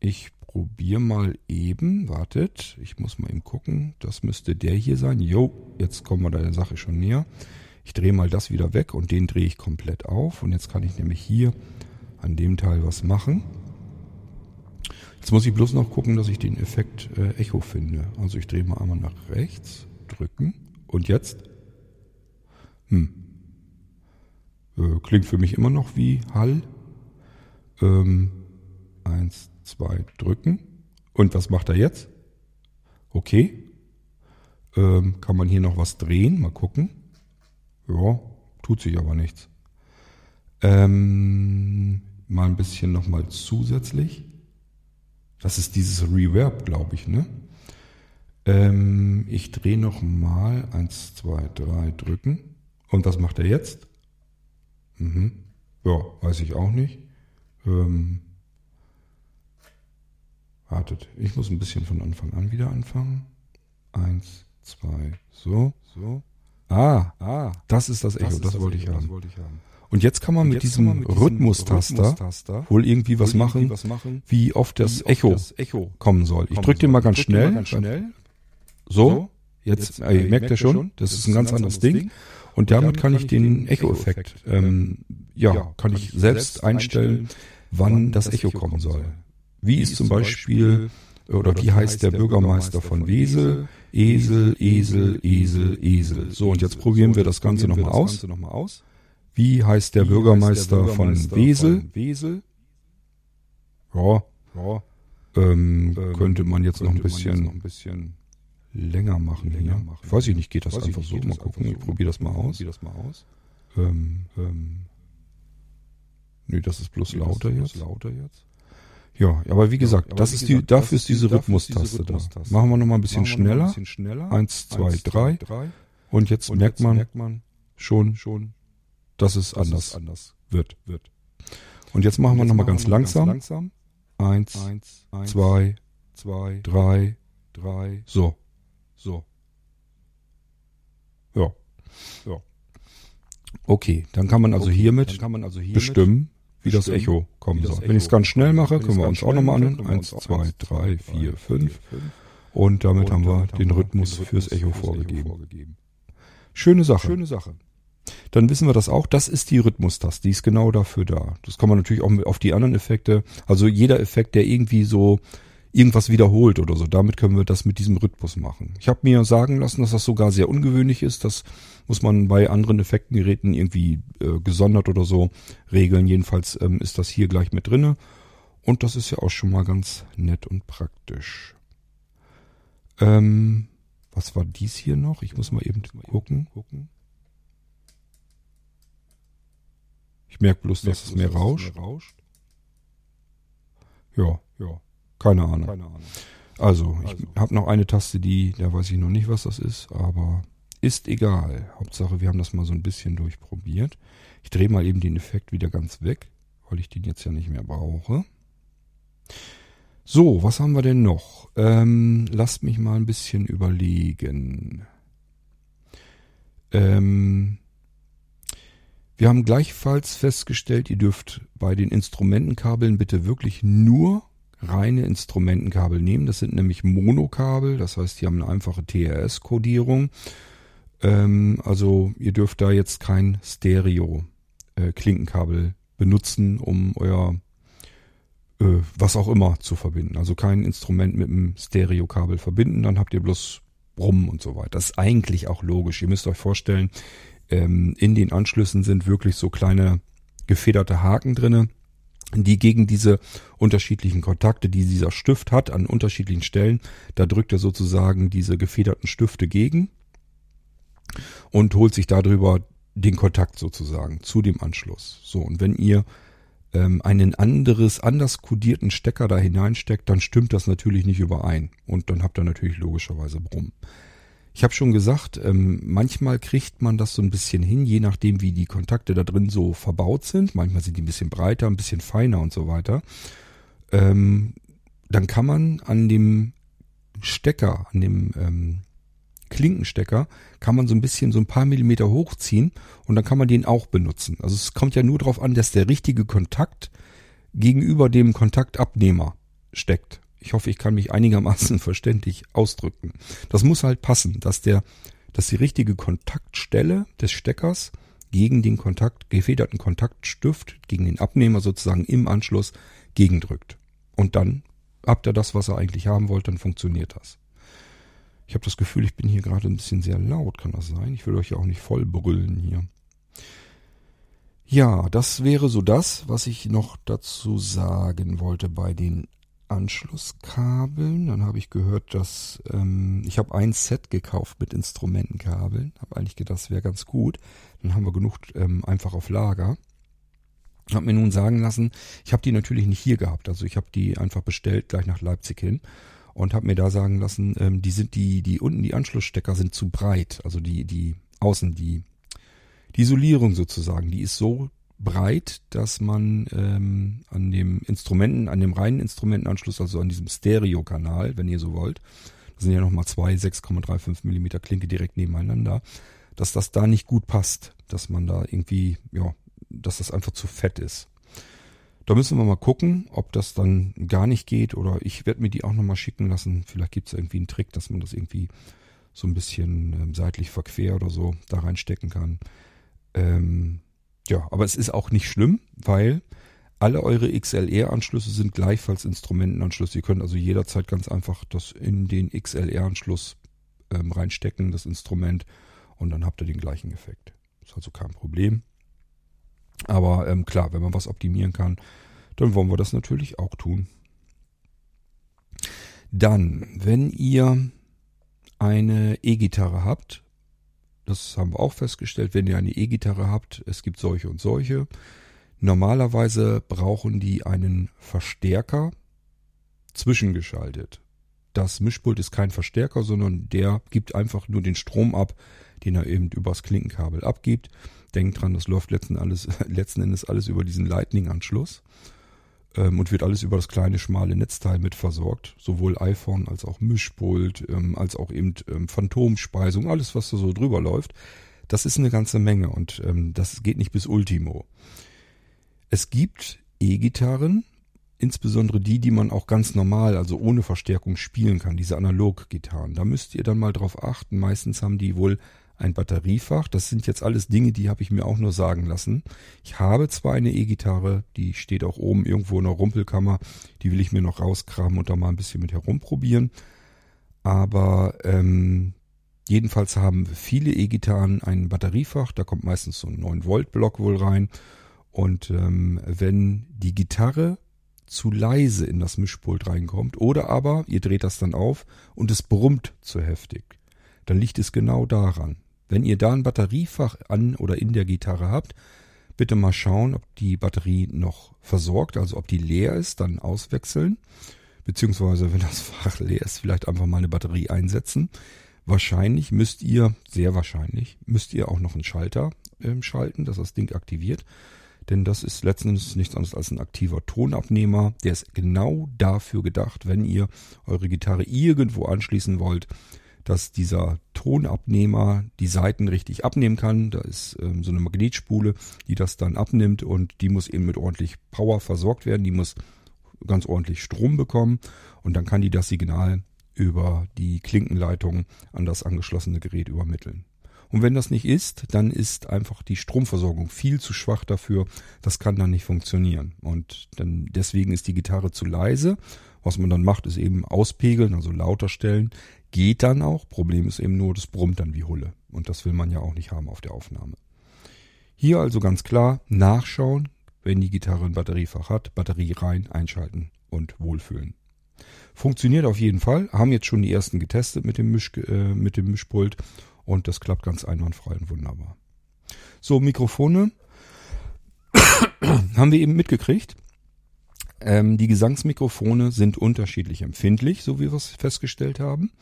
ich probiere mal eben. Wartet, ich muss mal eben gucken. Das müsste der hier sein. Jo, jetzt kommen wir der Sache schon näher. Ich drehe mal das wieder weg und den drehe ich komplett auf. Und jetzt kann ich nämlich hier an dem Teil was machen. Jetzt muss ich bloß noch gucken, dass ich den Effekt äh, Echo finde. Also ich drehe mal einmal nach rechts, drücken und jetzt. Hm. Äh, klingt für mich immer noch wie Hall. Ähm, eins, zwei, drücken. Und was macht er jetzt? Okay. Ähm, kann man hier noch was drehen? Mal gucken. Ja, tut sich aber nichts. Ähm, mal ein bisschen nochmal zusätzlich. Das ist dieses Reverb, glaube ich, ne? Ähm, ich drehe nochmal. Eins, zwei, drei, drücken. Und was macht er jetzt? Mhm. Ja, weiß ich auch nicht. Ähm, Wartet, ich muss ein bisschen von Anfang an wieder anfangen. Eins, zwei, so, so. Ah, ah, das ist das Echo, das, das, das wollte, ich haben. wollte ich haben. Und jetzt kann man, mit, diesem man mit diesem Rhythmustaster, Rhythmustaster wohl irgendwie was, machen, was machen, wie oft das, wie Echo, das Echo kommen soll. Ich drücke den mal ganz schnell. Mal ganz schnell. So, jetzt, jetzt äh, merkt ihr schon, das, das ist ein ganz anderes Ding. Ding. Und damit kann ich den Echo-Effekt, ähm, ja, kann ich selbst einstellen, wann das Echo kommen soll. Wie ist zum Beispiel, oder wie heißt der Bürgermeister von Wesel? Esel, Esel, Esel, Esel. So, und jetzt probieren wir das Ganze nochmal aus. Wie heißt der Bürgermeister von Wesel? Wesel? Ja, ja. Ähm, könnte man jetzt noch ein bisschen, länger machen hier. Ich weiß ich nicht, geht das einfach so? Mal gucken, ich probiere das mal aus. Ähm, ähm, nee, das ist bloß lauter jetzt. Ja, aber wie gesagt, ja, aber das, wie ist gesagt die, dafür ist diese Rhythmustaste da. Machen wir noch mal ein bisschen, schneller. Ein bisschen schneller. Eins, zwei, Eins, drei. drei. Und jetzt, Und merkt, jetzt man merkt man schon, schon, dass es dass anders, es anders wird. wird. Und jetzt machen wir noch mal ganz, noch langsam. ganz langsam. Eins, Eins zwei, zwei, drei, drei. So, so. Ja, ja. Okay, dann kann man also okay, hiermit man also hiermit bestimmen, wie das Echo kommen soll. Wenn ich es ganz schnell mache, können wir uns auch nochmal anhören. Eins, zwei, drei, vier, fünf. Und damit haben wir den Rhythmus fürs Echo vorgegeben. Schöne Sache. Schöne Sache. Dann wissen wir das auch. Das ist die Rhythmustaste. Die ist genau dafür da. Das kann man natürlich auch auf die anderen Effekte. Also jeder Effekt, der irgendwie so irgendwas wiederholt oder so. Damit können wir das mit diesem Rhythmus machen. Ich habe mir sagen lassen, dass das sogar sehr ungewöhnlich ist. Das muss man bei anderen Effektengeräten irgendwie äh, gesondert oder so regeln. Jedenfalls ähm, ist das hier gleich mit drinne. Und das ist ja auch schon mal ganz nett und praktisch. Ähm, was war dies hier noch? Ich muss mal eben gucken. Ich merke bloß, dass es mehr rauscht. Ja, ja. Keine Ahnung. Keine Ahnung. Also, ich also. habe noch eine Taste, die, da weiß ich noch nicht, was das ist, aber ist egal. Hauptsache, wir haben das mal so ein bisschen durchprobiert. Ich drehe mal eben den Effekt wieder ganz weg, weil ich den jetzt ja nicht mehr brauche. So, was haben wir denn noch? Ähm, lasst mich mal ein bisschen überlegen. Ähm, wir haben gleichfalls festgestellt, ihr dürft bei den Instrumentenkabeln bitte wirklich nur reine Instrumentenkabel nehmen. Das sind nämlich Monokabel, das heißt, die haben eine einfache TRS-Kodierung. Ähm, also ihr dürft da jetzt kein Stereo-Klinkenkabel äh, benutzen, um euer äh, was auch immer zu verbinden. Also kein Instrument mit einem Stereokabel verbinden, dann habt ihr bloß Brummen und so weiter. Das ist eigentlich auch logisch. Ihr müsst euch vorstellen, ähm, in den Anschlüssen sind wirklich so kleine gefederte Haken drinne, die gegen diese unterschiedlichen Kontakte, die dieser Stift hat an unterschiedlichen Stellen, da drückt er sozusagen diese gefederten Stifte gegen und holt sich darüber den Kontakt sozusagen zu dem Anschluss. So, und wenn ihr ähm, einen anderes, anders kodierten Stecker da hineinsteckt, dann stimmt das natürlich nicht überein. Und dann habt ihr natürlich logischerweise Brumm. Ich habe schon gesagt, ähm, manchmal kriegt man das so ein bisschen hin, je nachdem, wie die Kontakte da drin so verbaut sind. Manchmal sind die ein bisschen breiter, ein bisschen feiner und so weiter. Ähm, dann kann man an dem Stecker, an dem ähm, Klinkenstecker kann man so ein bisschen so ein paar Millimeter hochziehen und dann kann man den auch benutzen. Also es kommt ja nur darauf an, dass der richtige Kontakt gegenüber dem Kontaktabnehmer steckt. Ich hoffe, ich kann mich einigermaßen (laughs) verständlich ausdrücken. Das muss halt passen, dass der, dass die richtige Kontaktstelle des Steckers gegen den Kontakt, gefederten Kontaktstift, gegen den Abnehmer sozusagen im Anschluss gegendrückt. Und dann habt ihr das, was ihr eigentlich haben wollt, dann funktioniert das. Ich habe das Gefühl, ich bin hier gerade ein bisschen sehr laut, kann das sein? Ich will euch ja auch nicht voll brüllen hier. Ja, das wäre so das, was ich noch dazu sagen wollte bei den Anschlusskabeln. Dann habe ich gehört, dass ähm, ich habe ein Set gekauft mit Instrumentenkabeln. Habe eigentlich gedacht, das wäre ganz gut. Dann haben wir genug ähm, einfach auf Lager. Hab mir nun sagen lassen, ich habe die natürlich nicht hier gehabt. Also ich habe die einfach bestellt gleich nach Leipzig hin und habe mir da sagen lassen, ähm, die sind die, die unten die Anschlussstecker sind zu breit. Also die, die außen, die, die Isolierung sozusagen, die ist so breit, dass man ähm, an dem Instrumenten, an dem reinen Instrumentenanschluss, also an diesem Stereokanal, wenn ihr so wollt, das sind ja nochmal zwei 6,35 Millimeter Klinke direkt nebeneinander, dass das da nicht gut passt, dass man da irgendwie, ja, dass das einfach zu fett ist. Da müssen wir mal gucken, ob das dann gar nicht geht oder ich werde mir die auch nochmal schicken lassen. Vielleicht gibt es irgendwie einen Trick, dass man das irgendwie so ein bisschen ähm, seitlich verquer oder so da reinstecken kann. Ähm, ja, aber es ist auch nicht schlimm, weil alle eure XLR-Anschlüsse sind gleichfalls Instrumentenanschlüsse. Ihr könnt also jederzeit ganz einfach das in den XLR-Anschluss ähm, reinstecken, das Instrument, und dann habt ihr den gleichen Effekt. Ist also kein Problem. Aber ähm, klar, wenn man was optimieren kann, dann wollen wir das natürlich auch tun. Dann, wenn ihr eine E-Gitarre habt, das haben wir auch festgestellt, wenn ihr eine E-Gitarre habt, es gibt solche und solche. Normalerweise brauchen die einen Verstärker zwischengeschaltet. Das Mischpult ist kein Verstärker, sondern der gibt einfach nur den Strom ab, den er eben übers Klinkenkabel abgibt. Denkt dran, das läuft letzten, alles, (laughs) letzten Endes alles über diesen Lightning-Anschluss ähm, und wird alles über das kleine, schmale Netzteil mit versorgt. Sowohl iPhone als auch Mischpult, ähm, als auch eben ähm, Phantomspeisung, alles, was da so drüber läuft. Das ist eine ganze Menge und ähm, das geht nicht bis Ultimo. Es gibt E-Gitarren, insbesondere die, die man auch ganz normal, also ohne Verstärkung spielen kann, diese Analog-Gitarren. Da müsst ihr dann mal drauf achten. Meistens haben die wohl ein Batteriefach. Das sind jetzt alles Dinge, die habe ich mir auch nur sagen lassen. Ich habe zwar eine E-Gitarre, die steht auch oben irgendwo in der Rumpelkammer. Die will ich mir noch rauskramen und da mal ein bisschen mit herumprobieren. Aber ähm, jedenfalls haben viele E-Gitarren ein Batteriefach. Da kommt meistens so ein 9-Volt-Block wohl rein. Und ähm, wenn die Gitarre zu leise in das Mischpult reinkommt oder aber ihr dreht das dann auf und es brummt zu heftig, dann liegt es genau daran. Wenn ihr da ein Batteriefach an oder in der Gitarre habt, bitte mal schauen, ob die Batterie noch versorgt, also ob die leer ist, dann auswechseln. Beziehungsweise, wenn das (laughs) Fach leer ist, vielleicht einfach mal eine Batterie einsetzen. Wahrscheinlich müsst ihr, sehr wahrscheinlich, müsst ihr auch noch einen Schalter äh, schalten, dass das Ding aktiviert. Denn das ist letztendlich nichts anderes als ein aktiver Tonabnehmer. Der ist genau dafür gedacht, wenn ihr eure Gitarre irgendwo anschließen wollt, dass dieser Tonabnehmer die Saiten richtig abnehmen kann. Da ist ähm, so eine Magnetspule, die das dann abnimmt und die muss eben mit ordentlich Power versorgt werden. Die muss ganz ordentlich Strom bekommen und dann kann die das Signal über die Klinkenleitung an das angeschlossene Gerät übermitteln. Und wenn das nicht ist, dann ist einfach die Stromversorgung viel zu schwach dafür. Das kann dann nicht funktionieren. Und dann deswegen ist die Gitarre zu leise. Was man dann macht, ist eben auspegeln, also lauter stellen. Geht dann auch. Problem ist eben nur, das brummt dann wie Hulle. Und das will man ja auch nicht haben auf der Aufnahme. Hier also ganz klar nachschauen, wenn die Gitarre ein Batteriefach hat, Batterie rein, einschalten und wohlfühlen. Funktioniert auf jeden Fall. Haben jetzt schon die ersten getestet mit dem, Misch, äh, mit dem Mischpult und das klappt ganz einwandfrei und wunderbar. So, Mikrofone (coughs) haben wir eben mitgekriegt. Ähm, die Gesangsmikrofone sind unterschiedlich empfindlich, so wie wir es festgestellt haben.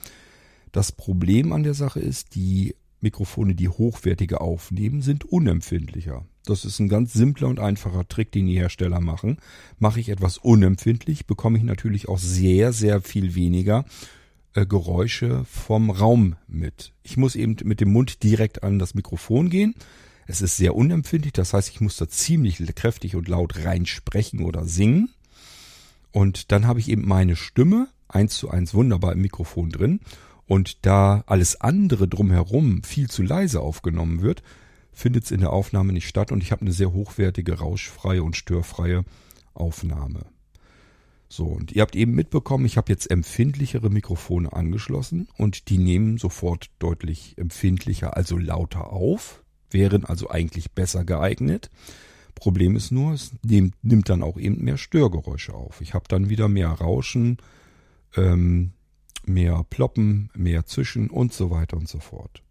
Das Problem an der Sache ist, die Mikrofone, die hochwertige aufnehmen, sind unempfindlicher. Das ist ein ganz simpler und einfacher Trick, den die Hersteller machen. Mache ich etwas unempfindlich, bekomme ich natürlich auch sehr, sehr viel weniger äh, Geräusche vom Raum mit. Ich muss eben mit dem Mund direkt an das Mikrofon gehen. Es ist sehr unempfindlich, das heißt, ich muss da ziemlich kräftig und laut rein sprechen oder singen. Und dann habe ich eben meine Stimme eins zu eins wunderbar im Mikrofon drin. Und da alles andere drumherum viel zu leise aufgenommen wird, findet es in der Aufnahme nicht statt und ich habe eine sehr hochwertige, rauschfreie und störfreie Aufnahme. So, und ihr habt eben mitbekommen, ich habe jetzt empfindlichere Mikrofone angeschlossen und die nehmen sofort deutlich empfindlicher, also lauter auf, wären also eigentlich besser geeignet. Problem ist nur, es nimmt, nimmt dann auch eben mehr Störgeräusche auf. Ich habe dann wieder mehr Rauschen, ähm, mehr Ploppen, mehr Zischen und so weiter und so fort.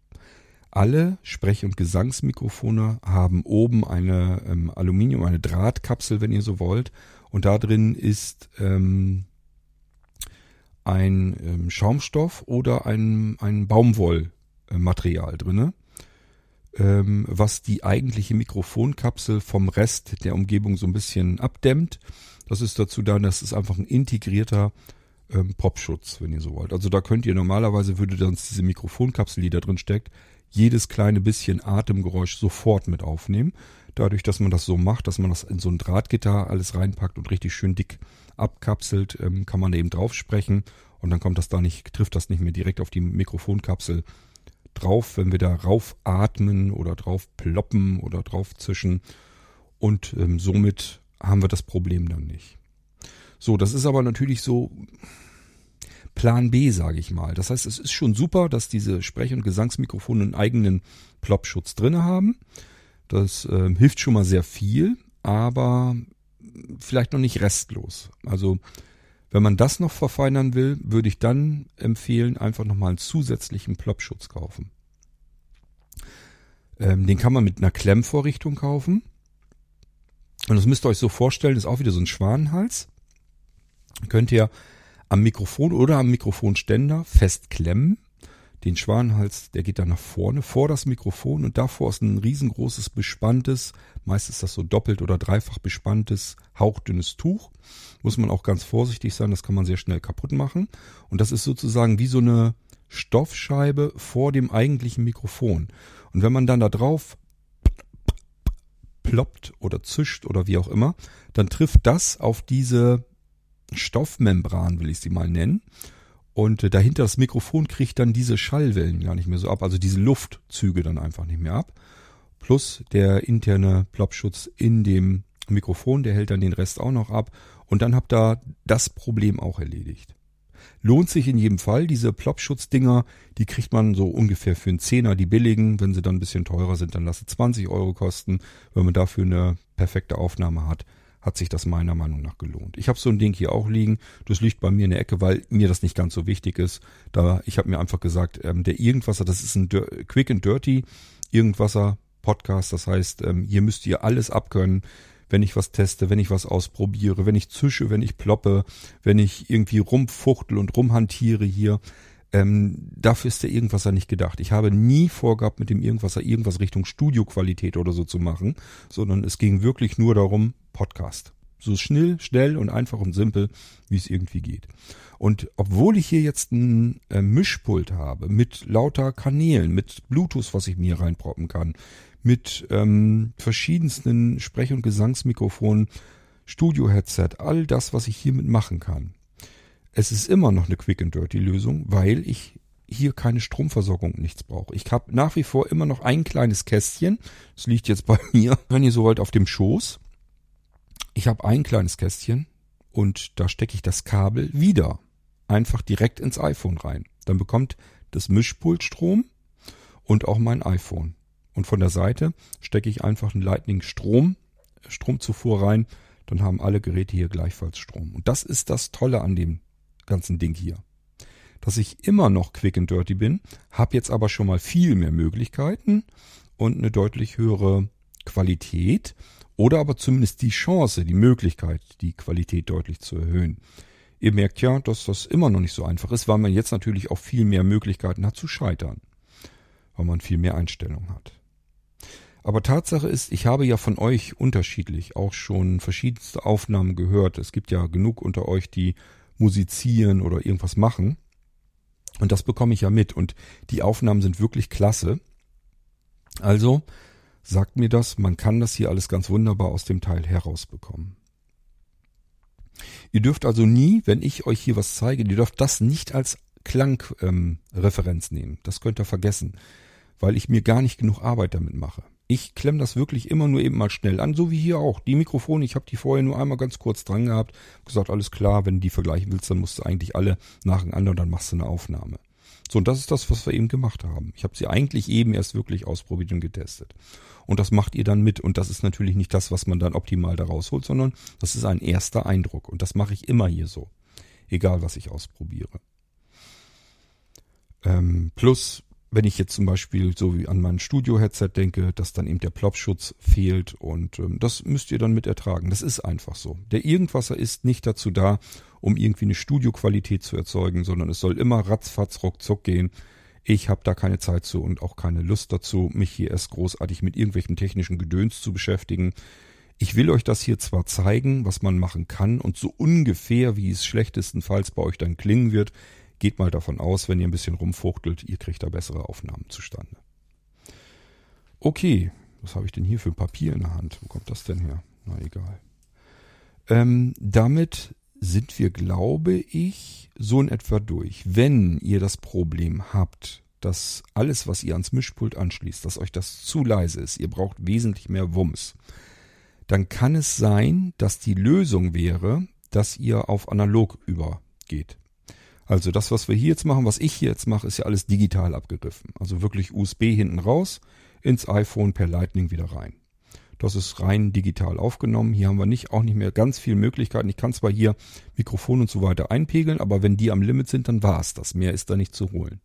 Alle Sprech- und Gesangsmikrofone haben oben eine ähm, Aluminium, eine Drahtkapsel, wenn ihr so wollt. Und da drin ist ähm, ein ähm, Schaumstoff oder ein, ein Baumwollmaterial ähm, was die eigentliche Mikrofonkapsel vom Rest der Umgebung so ein bisschen abdämmt. Das ist dazu da, dass es einfach ein integrierter ähm, Popschutz, wenn ihr so wollt. Also da könnt ihr normalerweise würde dann diese Mikrofonkapsel, die da drin steckt, jedes kleine bisschen Atemgeräusch sofort mit aufnehmen. Dadurch, dass man das so macht, dass man das in so ein Drahtgitter alles reinpackt und richtig schön dick abkapselt, ähm, kann man eben drauf sprechen und dann kommt das da nicht, trifft das nicht mehr direkt auf die Mikrofonkapsel drauf, wenn wir da rauf atmen oder drauf ploppen oder drauf zischen und ähm, somit haben wir das Problem dann nicht. So, das ist aber natürlich so Plan B, sage ich mal. Das heißt, es ist schon super, dass diese Sprech- und Gesangsmikrofone einen eigenen Plopschutz drinne haben. Das äh, hilft schon mal sehr viel, aber vielleicht noch nicht restlos. Also wenn man das noch verfeinern will, würde ich dann empfehlen, einfach nochmal einen zusätzlichen Plopschutz kaufen. Ähm, den kann man mit einer Klemmvorrichtung kaufen. Und das müsst ihr euch so vorstellen, ist auch wieder so ein Schwanenhals könnt ihr am Mikrofon oder am Mikrofonständer festklemmen. Den Schwanenhals, der geht dann nach vorne vor das Mikrofon und davor ist ein riesengroßes bespanntes, meist das so doppelt oder dreifach bespanntes, hauchdünnes Tuch. Muss man auch ganz vorsichtig sein, das kann man sehr schnell kaputt machen. Und das ist sozusagen wie so eine Stoffscheibe vor dem eigentlichen Mikrofon. Und wenn man dann da drauf ploppt oder zischt oder wie auch immer, dann trifft das auf diese Stoffmembran, will ich sie mal nennen. Und äh, dahinter das Mikrofon kriegt dann diese Schallwellen gar nicht mehr so ab, also diese Luftzüge dann einfach nicht mehr ab. Plus der interne Plopschutz in dem Mikrofon, der hält dann den Rest auch noch ab. Und dann habt ihr das Problem auch erledigt. Lohnt sich in jedem Fall. Diese Plopschutzdinger, die kriegt man so ungefähr für einen Zehner, die billigen. Wenn sie dann ein bisschen teurer sind, dann lasse 20 Euro kosten. Wenn man dafür eine perfekte Aufnahme hat, hat sich das meiner Meinung nach gelohnt. Ich habe so ein Ding hier auch liegen. Das liegt bei mir in der Ecke, weil mir das nicht ganz so wichtig ist. Da ich habe mir einfach gesagt, ähm, der Irgendwasser, das ist ein Quick and Dirty Irgendwasser Podcast. Das heißt, ähm, hier müsst ihr alles abkönnen, wenn ich was teste, wenn ich was ausprobiere, wenn ich zische, wenn ich ploppe, wenn ich irgendwie rumfuchtel und rumhantiere hier. Ähm, dafür ist der Irgendwasser nicht gedacht. Ich habe nie vorgehabt, mit dem Irgendwasser irgendwas Richtung Studioqualität oder so zu machen, sondern es ging wirklich nur darum, Podcast. So schnell, schnell und einfach und simpel, wie es irgendwie geht. Und obwohl ich hier jetzt ein äh, Mischpult habe mit lauter Kanälen, mit Bluetooth, was ich mir reinproppen kann, mit ähm, verschiedensten Sprech- und Gesangsmikrofonen, Studio-Headset, all das, was ich hiermit machen kann. Es ist immer noch eine Quick and Dirty Lösung, weil ich hier keine Stromversorgung, nichts brauche. Ich habe nach wie vor immer noch ein kleines Kästchen. Das liegt jetzt bei (laughs) mir, wenn ihr so wollt, auf dem Schoß. Ich habe ein kleines Kästchen und da stecke ich das Kabel wieder einfach direkt ins iPhone rein. Dann bekommt das Mischpult Strom und auch mein iPhone. Und von der Seite stecke ich einfach einen Lightning Strom, Stromzufuhr rein. Dann haben alle Geräte hier gleichfalls Strom. Und das ist das Tolle an dem ganzen Ding hier. Dass ich immer noch quick and dirty bin, habe jetzt aber schon mal viel mehr Möglichkeiten und eine deutlich höhere Qualität oder aber zumindest die Chance, die Möglichkeit, die Qualität deutlich zu erhöhen. Ihr merkt ja, dass das immer noch nicht so einfach ist, weil man jetzt natürlich auch viel mehr Möglichkeiten hat zu scheitern, weil man viel mehr Einstellungen hat. Aber Tatsache ist, ich habe ja von euch unterschiedlich auch schon verschiedenste Aufnahmen gehört. Es gibt ja genug unter euch, die musizieren oder irgendwas machen. Und das bekomme ich ja mit. Und die Aufnahmen sind wirklich klasse. Also sagt mir das, man kann das hier alles ganz wunderbar aus dem Teil herausbekommen. Ihr dürft also nie, wenn ich euch hier was zeige, ihr dürft das nicht als Klangreferenz ähm, nehmen. Das könnt ihr vergessen, weil ich mir gar nicht genug Arbeit damit mache. Ich klemme das wirklich immer nur eben mal schnell an, so wie hier auch. Die Mikrofone, ich habe die vorher nur einmal ganz kurz dran gehabt, gesagt, alles klar, wenn du die vergleichen willst, dann musst du eigentlich alle nacheinander und dann machst du eine Aufnahme. So, und das ist das, was wir eben gemacht haben. Ich habe sie eigentlich eben erst wirklich ausprobiert und getestet. Und das macht ihr dann mit. Und das ist natürlich nicht das, was man dann optimal da rausholt, sondern das ist ein erster Eindruck. Und das mache ich immer hier so. Egal, was ich ausprobiere. Ähm, plus, wenn ich jetzt zum Beispiel so wie an mein Studio-Headset denke, dass dann eben der Plopschutz fehlt und ähm, das müsst ihr dann mit ertragen. Das ist einfach so. Der Irgendwasser ist nicht dazu da, um irgendwie eine Studioqualität zu erzeugen, sondern es soll immer ratzfatz ruckzuck gehen. Ich habe da keine Zeit zu und auch keine Lust dazu, mich hier erst großartig mit irgendwelchen technischen Gedöns zu beschäftigen. Ich will euch das hier zwar zeigen, was man machen kann und so ungefähr, wie es schlechtestenfalls bei euch dann klingen wird, geht mal davon aus, wenn ihr ein bisschen rumfuchtelt, ihr kriegt da bessere Aufnahmen zustande. Okay, was habe ich denn hier für ein Papier in der Hand? Wo kommt das denn her? Na egal. Ähm, damit sind wir, glaube ich, so in etwa durch. Wenn ihr das Problem habt, dass alles, was ihr ans Mischpult anschließt, dass euch das zu leise ist, ihr braucht wesentlich mehr Wumms, dann kann es sein, dass die Lösung wäre, dass ihr auf analog übergeht. Also das, was wir hier jetzt machen, was ich hier jetzt mache, ist ja alles digital abgegriffen. Also wirklich USB hinten raus, ins iPhone per Lightning wieder rein. Das ist rein digital aufgenommen. Hier haben wir nicht, auch nicht mehr ganz viele Möglichkeiten. Ich kann zwar hier Mikrofon und so weiter einpegeln, aber wenn die am Limit sind, dann war es das. Mehr ist da nicht zu holen.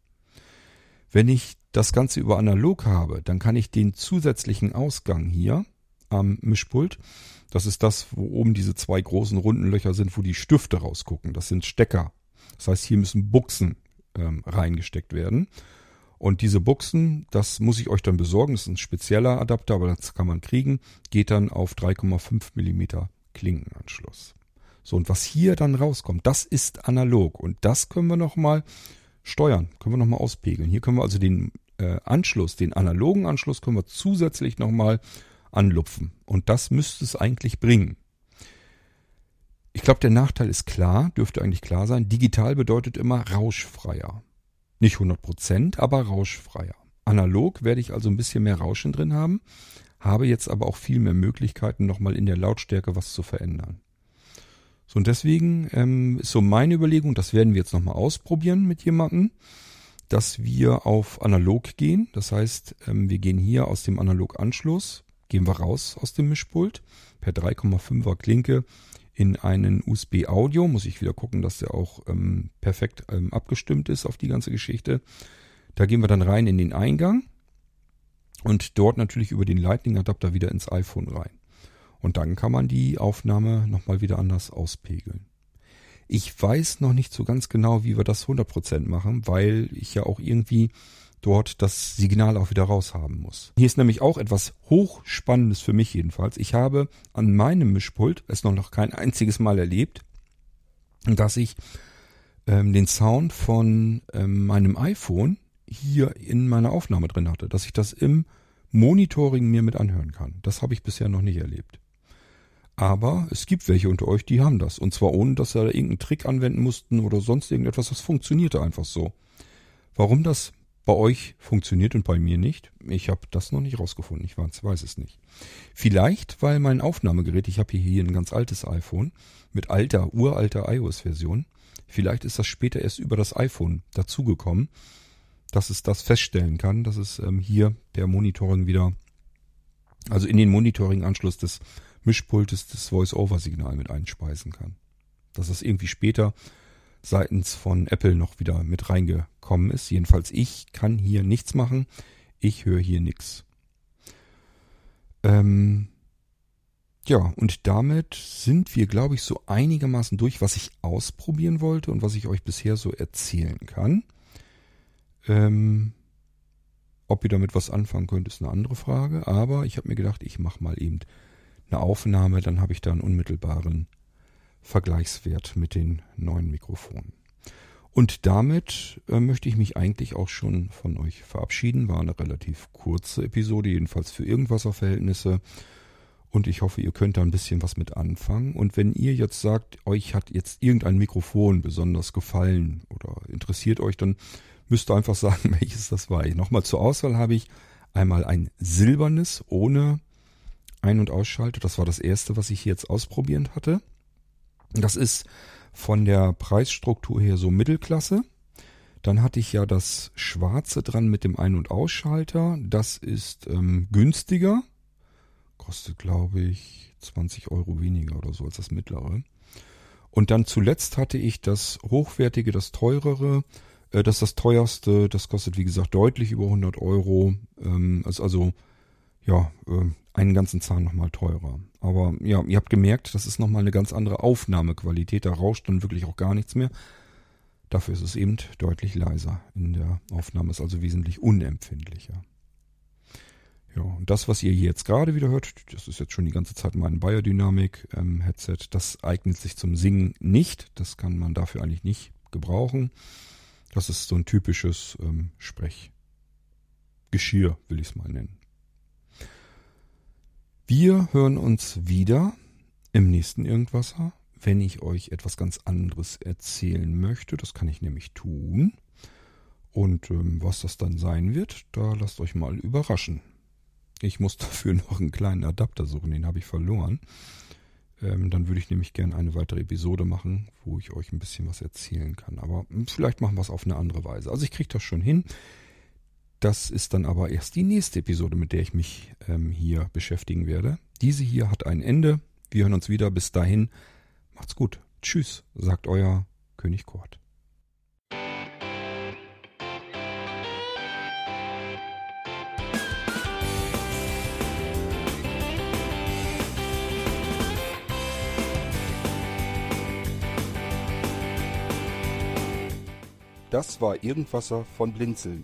Wenn ich das Ganze über analog habe, dann kann ich den zusätzlichen Ausgang hier am Mischpult, das ist das, wo oben diese zwei großen runden Löcher sind, wo die Stifte rausgucken. Das sind Stecker das heißt, hier müssen Buchsen ähm, reingesteckt werden. Und diese Buchsen, das muss ich euch dann besorgen. Das ist ein spezieller Adapter, aber das kann man kriegen. Geht dann auf 3,5 Millimeter Klinkenanschluss. So, und was hier dann rauskommt, das ist analog. Und das können wir nochmal steuern, können wir nochmal auspegeln. Hier können wir also den äh, Anschluss, den analogen Anschluss, können wir zusätzlich nochmal anlupfen. Und das müsste es eigentlich bringen. Ich glaube, der Nachteil ist klar, dürfte eigentlich klar sein. Digital bedeutet immer rauschfreier. Nicht 100 Prozent, aber rauschfreier. Analog werde ich also ein bisschen mehr Rauschen drin haben, habe jetzt aber auch viel mehr Möglichkeiten, nochmal in der Lautstärke was zu verändern. So, und deswegen ähm, ist so meine Überlegung, das werden wir jetzt nochmal ausprobieren mit jemandem, dass wir auf analog gehen. Das heißt, ähm, wir gehen hier aus dem Analoganschluss, gehen wir raus aus dem Mischpult per 3,5er Klinke in einen USB-Audio. Muss ich wieder gucken, dass der auch ähm, perfekt ähm, abgestimmt ist auf die ganze Geschichte. Da gehen wir dann rein in den Eingang und dort natürlich über den Lightning-Adapter wieder ins iPhone rein. Und dann kann man die Aufnahme nochmal wieder anders auspegeln. Ich weiß noch nicht so ganz genau, wie wir das 100% machen, weil ich ja auch irgendwie dort das Signal auch wieder raushaben muss. Hier ist nämlich auch etwas hochspannendes für mich jedenfalls. Ich habe an meinem Mischpult es noch, noch kein einziges Mal erlebt, dass ich ähm, den Sound von ähm, meinem iPhone hier in meiner Aufnahme drin hatte, dass ich das im Monitoring mir mit anhören kann. Das habe ich bisher noch nicht erlebt. Aber es gibt welche unter euch, die haben das. Und zwar ohne, dass sie da irgendeinen Trick anwenden mussten oder sonst irgendetwas. Das funktionierte einfach so. Warum das bei euch funktioniert und bei mir nicht, ich habe das noch nicht rausgefunden. Ich weiß es nicht. Vielleicht, weil mein Aufnahmegerät, ich habe hier ein ganz altes iPhone mit alter, uralter iOS-Version. Vielleicht ist das später erst über das iPhone dazugekommen, dass es das feststellen kann, dass es ähm, hier der Monitoring wieder, also in den Monitoring-Anschluss des Mischpultes das Voice-Over-Signal mit einspeisen kann. Dass es irgendwie später seitens von Apple noch wieder mit reingekommen ist. Jedenfalls ich kann hier nichts machen. Ich höre hier nichts. Ähm, ja, und damit sind wir, glaube ich, so einigermaßen durch, was ich ausprobieren wollte und was ich euch bisher so erzählen kann. Ähm, ob ihr damit was anfangen könnt, ist eine andere Frage. Aber ich habe mir gedacht, ich mache mal eben eine Aufnahme, dann habe ich da einen unmittelbaren Vergleichswert mit den neuen Mikrofonen. Und damit äh, möchte ich mich eigentlich auch schon von euch verabschieden. War eine relativ kurze Episode, jedenfalls für Irgendwasser-Verhältnisse. Und ich hoffe, ihr könnt da ein bisschen was mit anfangen. Und wenn ihr jetzt sagt, euch hat jetzt irgendein Mikrofon besonders gefallen oder interessiert euch, dann müsst ihr einfach sagen, (laughs) welches das war. Nochmal zur Auswahl habe ich einmal ein silbernes ohne Ein- und Ausschalter. Das war das erste, was ich jetzt ausprobiert hatte. Das ist von der Preisstruktur her so Mittelklasse. Dann hatte ich ja das Schwarze dran mit dem Ein- und Ausschalter. Das ist ähm, günstiger. Kostet, glaube ich, 20 Euro weniger oder so als das mittlere. Und dann zuletzt hatte ich das hochwertige, das teurere. Äh, das ist das teuerste. Das kostet, wie gesagt, deutlich über 100 Euro. Ähm, ist also, ja, äh, einen ganzen Zahn nochmal teurer. Aber ja, ihr habt gemerkt, das ist nochmal eine ganz andere Aufnahmequalität. Da rauscht dann wirklich auch gar nichts mehr. Dafür ist es eben deutlich leiser in der Aufnahme, ist also wesentlich unempfindlicher. Ja, und das, was ihr hier jetzt gerade wieder hört, das ist jetzt schon die ganze Zeit mein Biodynamic-Headset, ähm, das eignet sich zum Singen nicht. Das kann man dafür eigentlich nicht gebrauchen. Das ist so ein typisches ähm, Sprechgeschirr, will ich es mal nennen. Wir hören uns wieder im nächsten Irgendwasser, wenn ich euch etwas ganz anderes erzählen möchte. Das kann ich nämlich tun. Und ähm, was das dann sein wird, da lasst euch mal überraschen. Ich muss (laughs) dafür noch einen kleinen Adapter suchen, den habe ich verloren. Ähm, dann würde ich nämlich gerne eine weitere Episode machen, wo ich euch ein bisschen was erzählen kann. Aber hm, vielleicht machen wir es auf eine andere Weise. Also ich kriege das schon hin. Das ist dann aber erst die nächste Episode, mit der ich mich ähm, hier beschäftigen werde. Diese hier hat ein Ende. Wir hören uns wieder. Bis dahin. Macht's gut. Tschüss, sagt euer König Kurt. Das war Irgendwasser von Blinzeln.